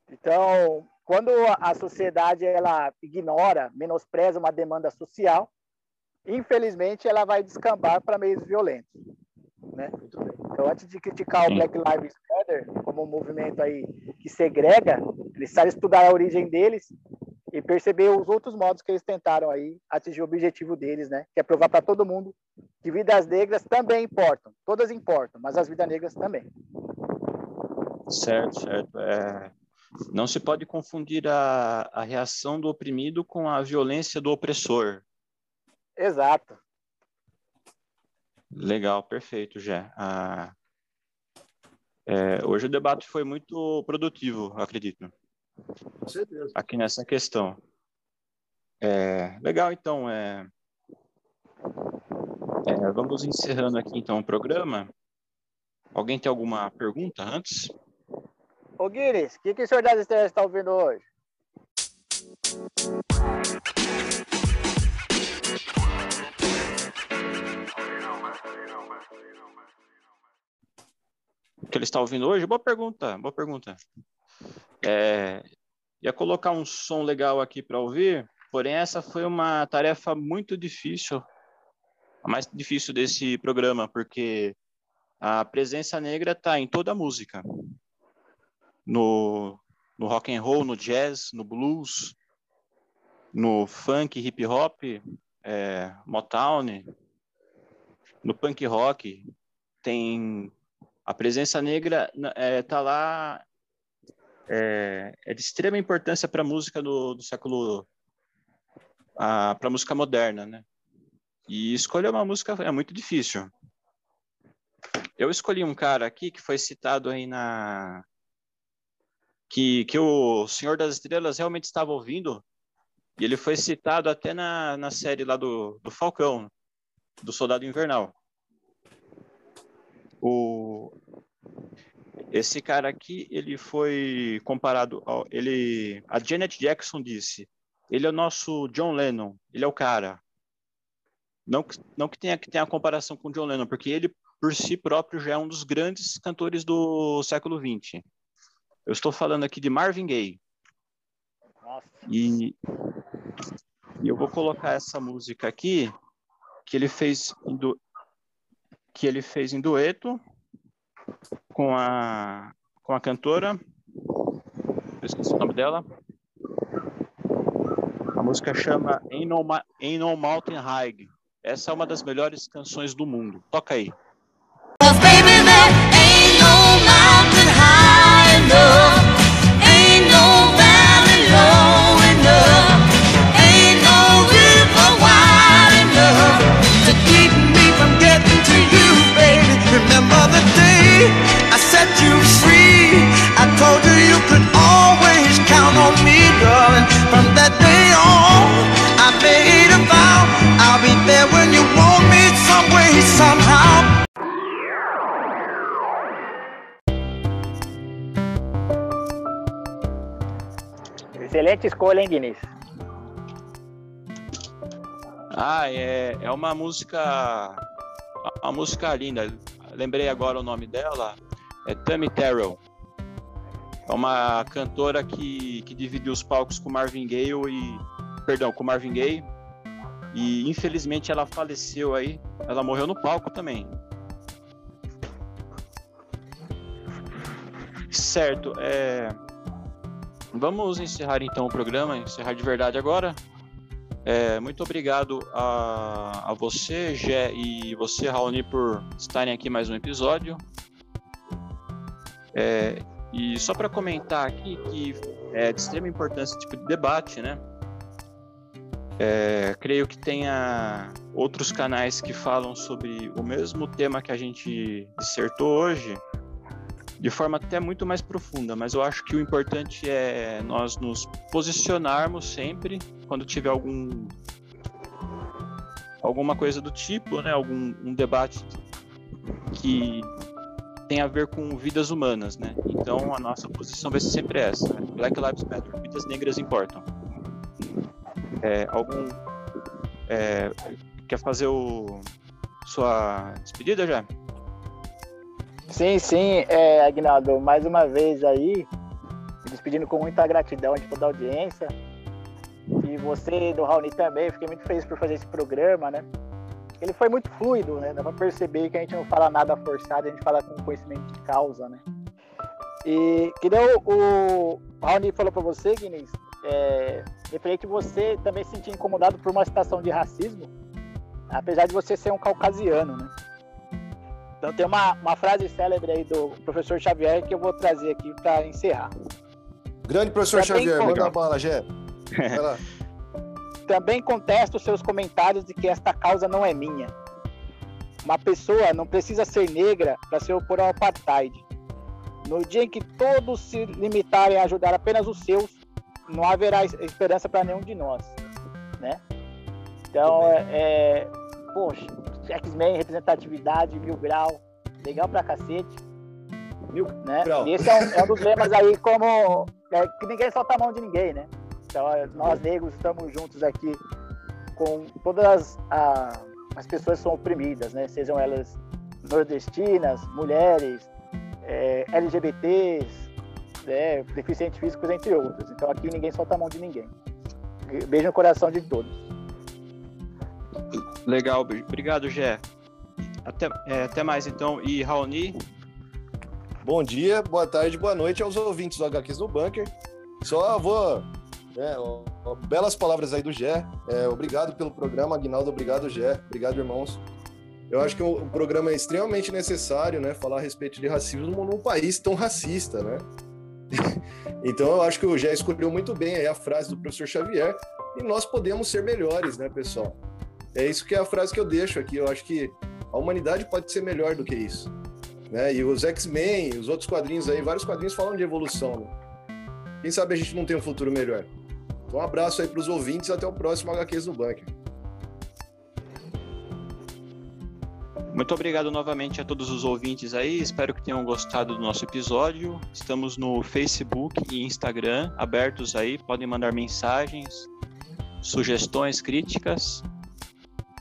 Então, quando a sociedade ela ignora, menospreza uma demanda social, infelizmente ela vai descambar para meios violentos, né? Então, antes de criticar o Black Lives Matter como um movimento aí que segrega, eles precisam estudar a origem deles e perceber os outros modos que eles tentaram aí atingir o objetivo deles, né? Que é provar para todo mundo que vidas negras também importam, todas importam, mas as vidas negras também. Certo, certo. É, não se pode confundir a, a reação do oprimido com a violência do opressor. Exato. Legal, perfeito, Jé. Ah, é, hoje o debate foi muito produtivo, acredito. Com certeza. Aqui nessa questão. É, legal, então. É, é, vamos encerrando aqui, então, o programa. Alguém tem alguma pergunta antes? Ô, Guinness, o que, que o senhor das estrelas está ouvindo hoje? O que ele está ouvindo hoje? Boa pergunta, boa pergunta. É, ia colocar um som legal aqui para ouvir, porém essa foi uma tarefa muito difícil, a mais difícil desse programa, porque a presença negra está em toda a música no, no rock and roll, no jazz, no blues, no funk, hip hop, é, Motown, no punk rock, tem a presença negra está é, tá lá é, é, de extrema importância para a música do, do século para a música moderna, né? E escolher uma música é muito difícil. Eu escolhi um cara aqui que foi citado aí na que, que o Senhor das Estrelas realmente estava ouvindo, e ele foi citado até na, na série lá do, do Falcão, do Soldado Invernal. O, esse cara aqui, ele foi comparado ao, ele, a Janet Jackson disse, ele é o nosso John Lennon, ele é o cara. Não, não que tenha que ter a comparação com John Lennon, porque ele por si próprio já é um dos grandes cantores do século XX. Eu estou falando aqui de Marvin Gaye. E, e eu vou colocar essa música aqui que ele fez em du, que ele fez em dueto com a com a cantora. Eu esqueci o nome dela. A música chama Ain't No, Ain't no Mountain High. Essa é uma das melhores canções do mundo. Toca aí. Excelente escolha, hein, Guinness? Ah, é, é uma música. Uma música linda. Lembrei agora o nome dela. É Tammy Terrell. É uma cantora que, que dividiu os palcos com Marvin Gaye e. Perdão, com Marvin Gaye. E infelizmente ela faleceu aí. Ela morreu no palco também. Certo. É Vamos encerrar então o programa, encerrar de verdade agora. É, muito obrigado a, a você, Gé, e você, Raoni, por estarem aqui mais um episódio. É, e só para comentar aqui que é de extrema importância esse tipo de debate, né? É, creio que tenha outros canais que falam sobre o mesmo tema que a gente dissertou hoje, de forma até muito mais profunda, mas eu acho que o importante é nós nos posicionarmos sempre quando tiver algum alguma coisa do tipo, né, algum um debate que tem a ver com vidas humanas, né? Então a nossa posição vai ser sempre essa: né? Black Lives Matter, vidas negras importam. É, algum é, quer fazer o sua despedida já? Sim, sim, é, Agnaldo, mais uma vez aí, me despedindo com muita gratidão de toda a audiência. E você do Raoni também, fiquei muito feliz por fazer esse programa, né? Ele foi muito fluido, né? Dá pra perceber que a gente não fala nada forçado, a gente fala com conhecimento de causa, né? E que deu o Raoni falou para você, Guinness, é, referente você também se sentir incomodado por uma situação de racismo, apesar de você ser um caucasiano, né? Então tem uma, uma frase célebre aí do professor Xavier que eu vou trazer aqui para encerrar. Grande professor Xavier, manda a bala, Gé. Também contesto seus comentários de que esta causa não é minha. Uma pessoa não precisa ser negra para se opor ao apartheid. No dia em que todos se limitarem a ajudar apenas os seus, não haverá esperança para nenhum de nós, né? Então, é, é, poxa, X-Men, representatividade, mil grau, legal pra cacete. Mil né? grau. E esse é um, é um dos lemas aí como é, que ninguém solta a mão de ninguém, né? Então, nós negros estamos juntos aqui com todas as, a, as pessoas que são oprimidas, né? Sejam elas nordestinas, mulheres, é, LGBTs, né? deficientes físicos, entre outros. Então, aqui ninguém solta a mão de ninguém. Beijo no coração de todos. Legal, obrigado, Gé. Até, é, até mais então. E Raoni? Bom dia, boa tarde, boa noite aos ouvintes do HQs no Bunker. Só vou é, ó, ó, belas palavras aí do Gé. É, obrigado pelo programa, Aguinaldo. Obrigado, Gé. Obrigado, irmãos. Eu acho que o, programa é extremamente necessário, né? Falar a respeito de racismo num país tão racista, né? então eu acho que o Gé escolheu muito bem a frase do professor Xavier. E nós podemos ser melhores, né, pessoal? É isso que é a frase que eu deixo aqui. Eu acho que a humanidade pode ser melhor do que isso. Né? E os X-Men, os outros quadrinhos aí, vários quadrinhos falam de evolução. Né? Quem sabe a gente não tem um futuro melhor. Então, um abraço aí para os ouvintes até o próximo HQs no Bunker. Muito obrigado novamente a todos os ouvintes aí. Espero que tenham gostado do nosso episódio. Estamos no Facebook e Instagram abertos aí. Podem mandar mensagens, sugestões, críticas.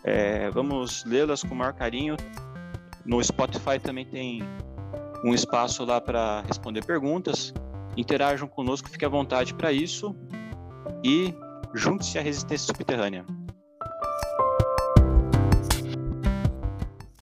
É, vamos lê-las com o maior carinho. No Spotify também tem um espaço lá para responder perguntas. Interajam conosco, fique à vontade para isso e junte-se à resistência subterrânea.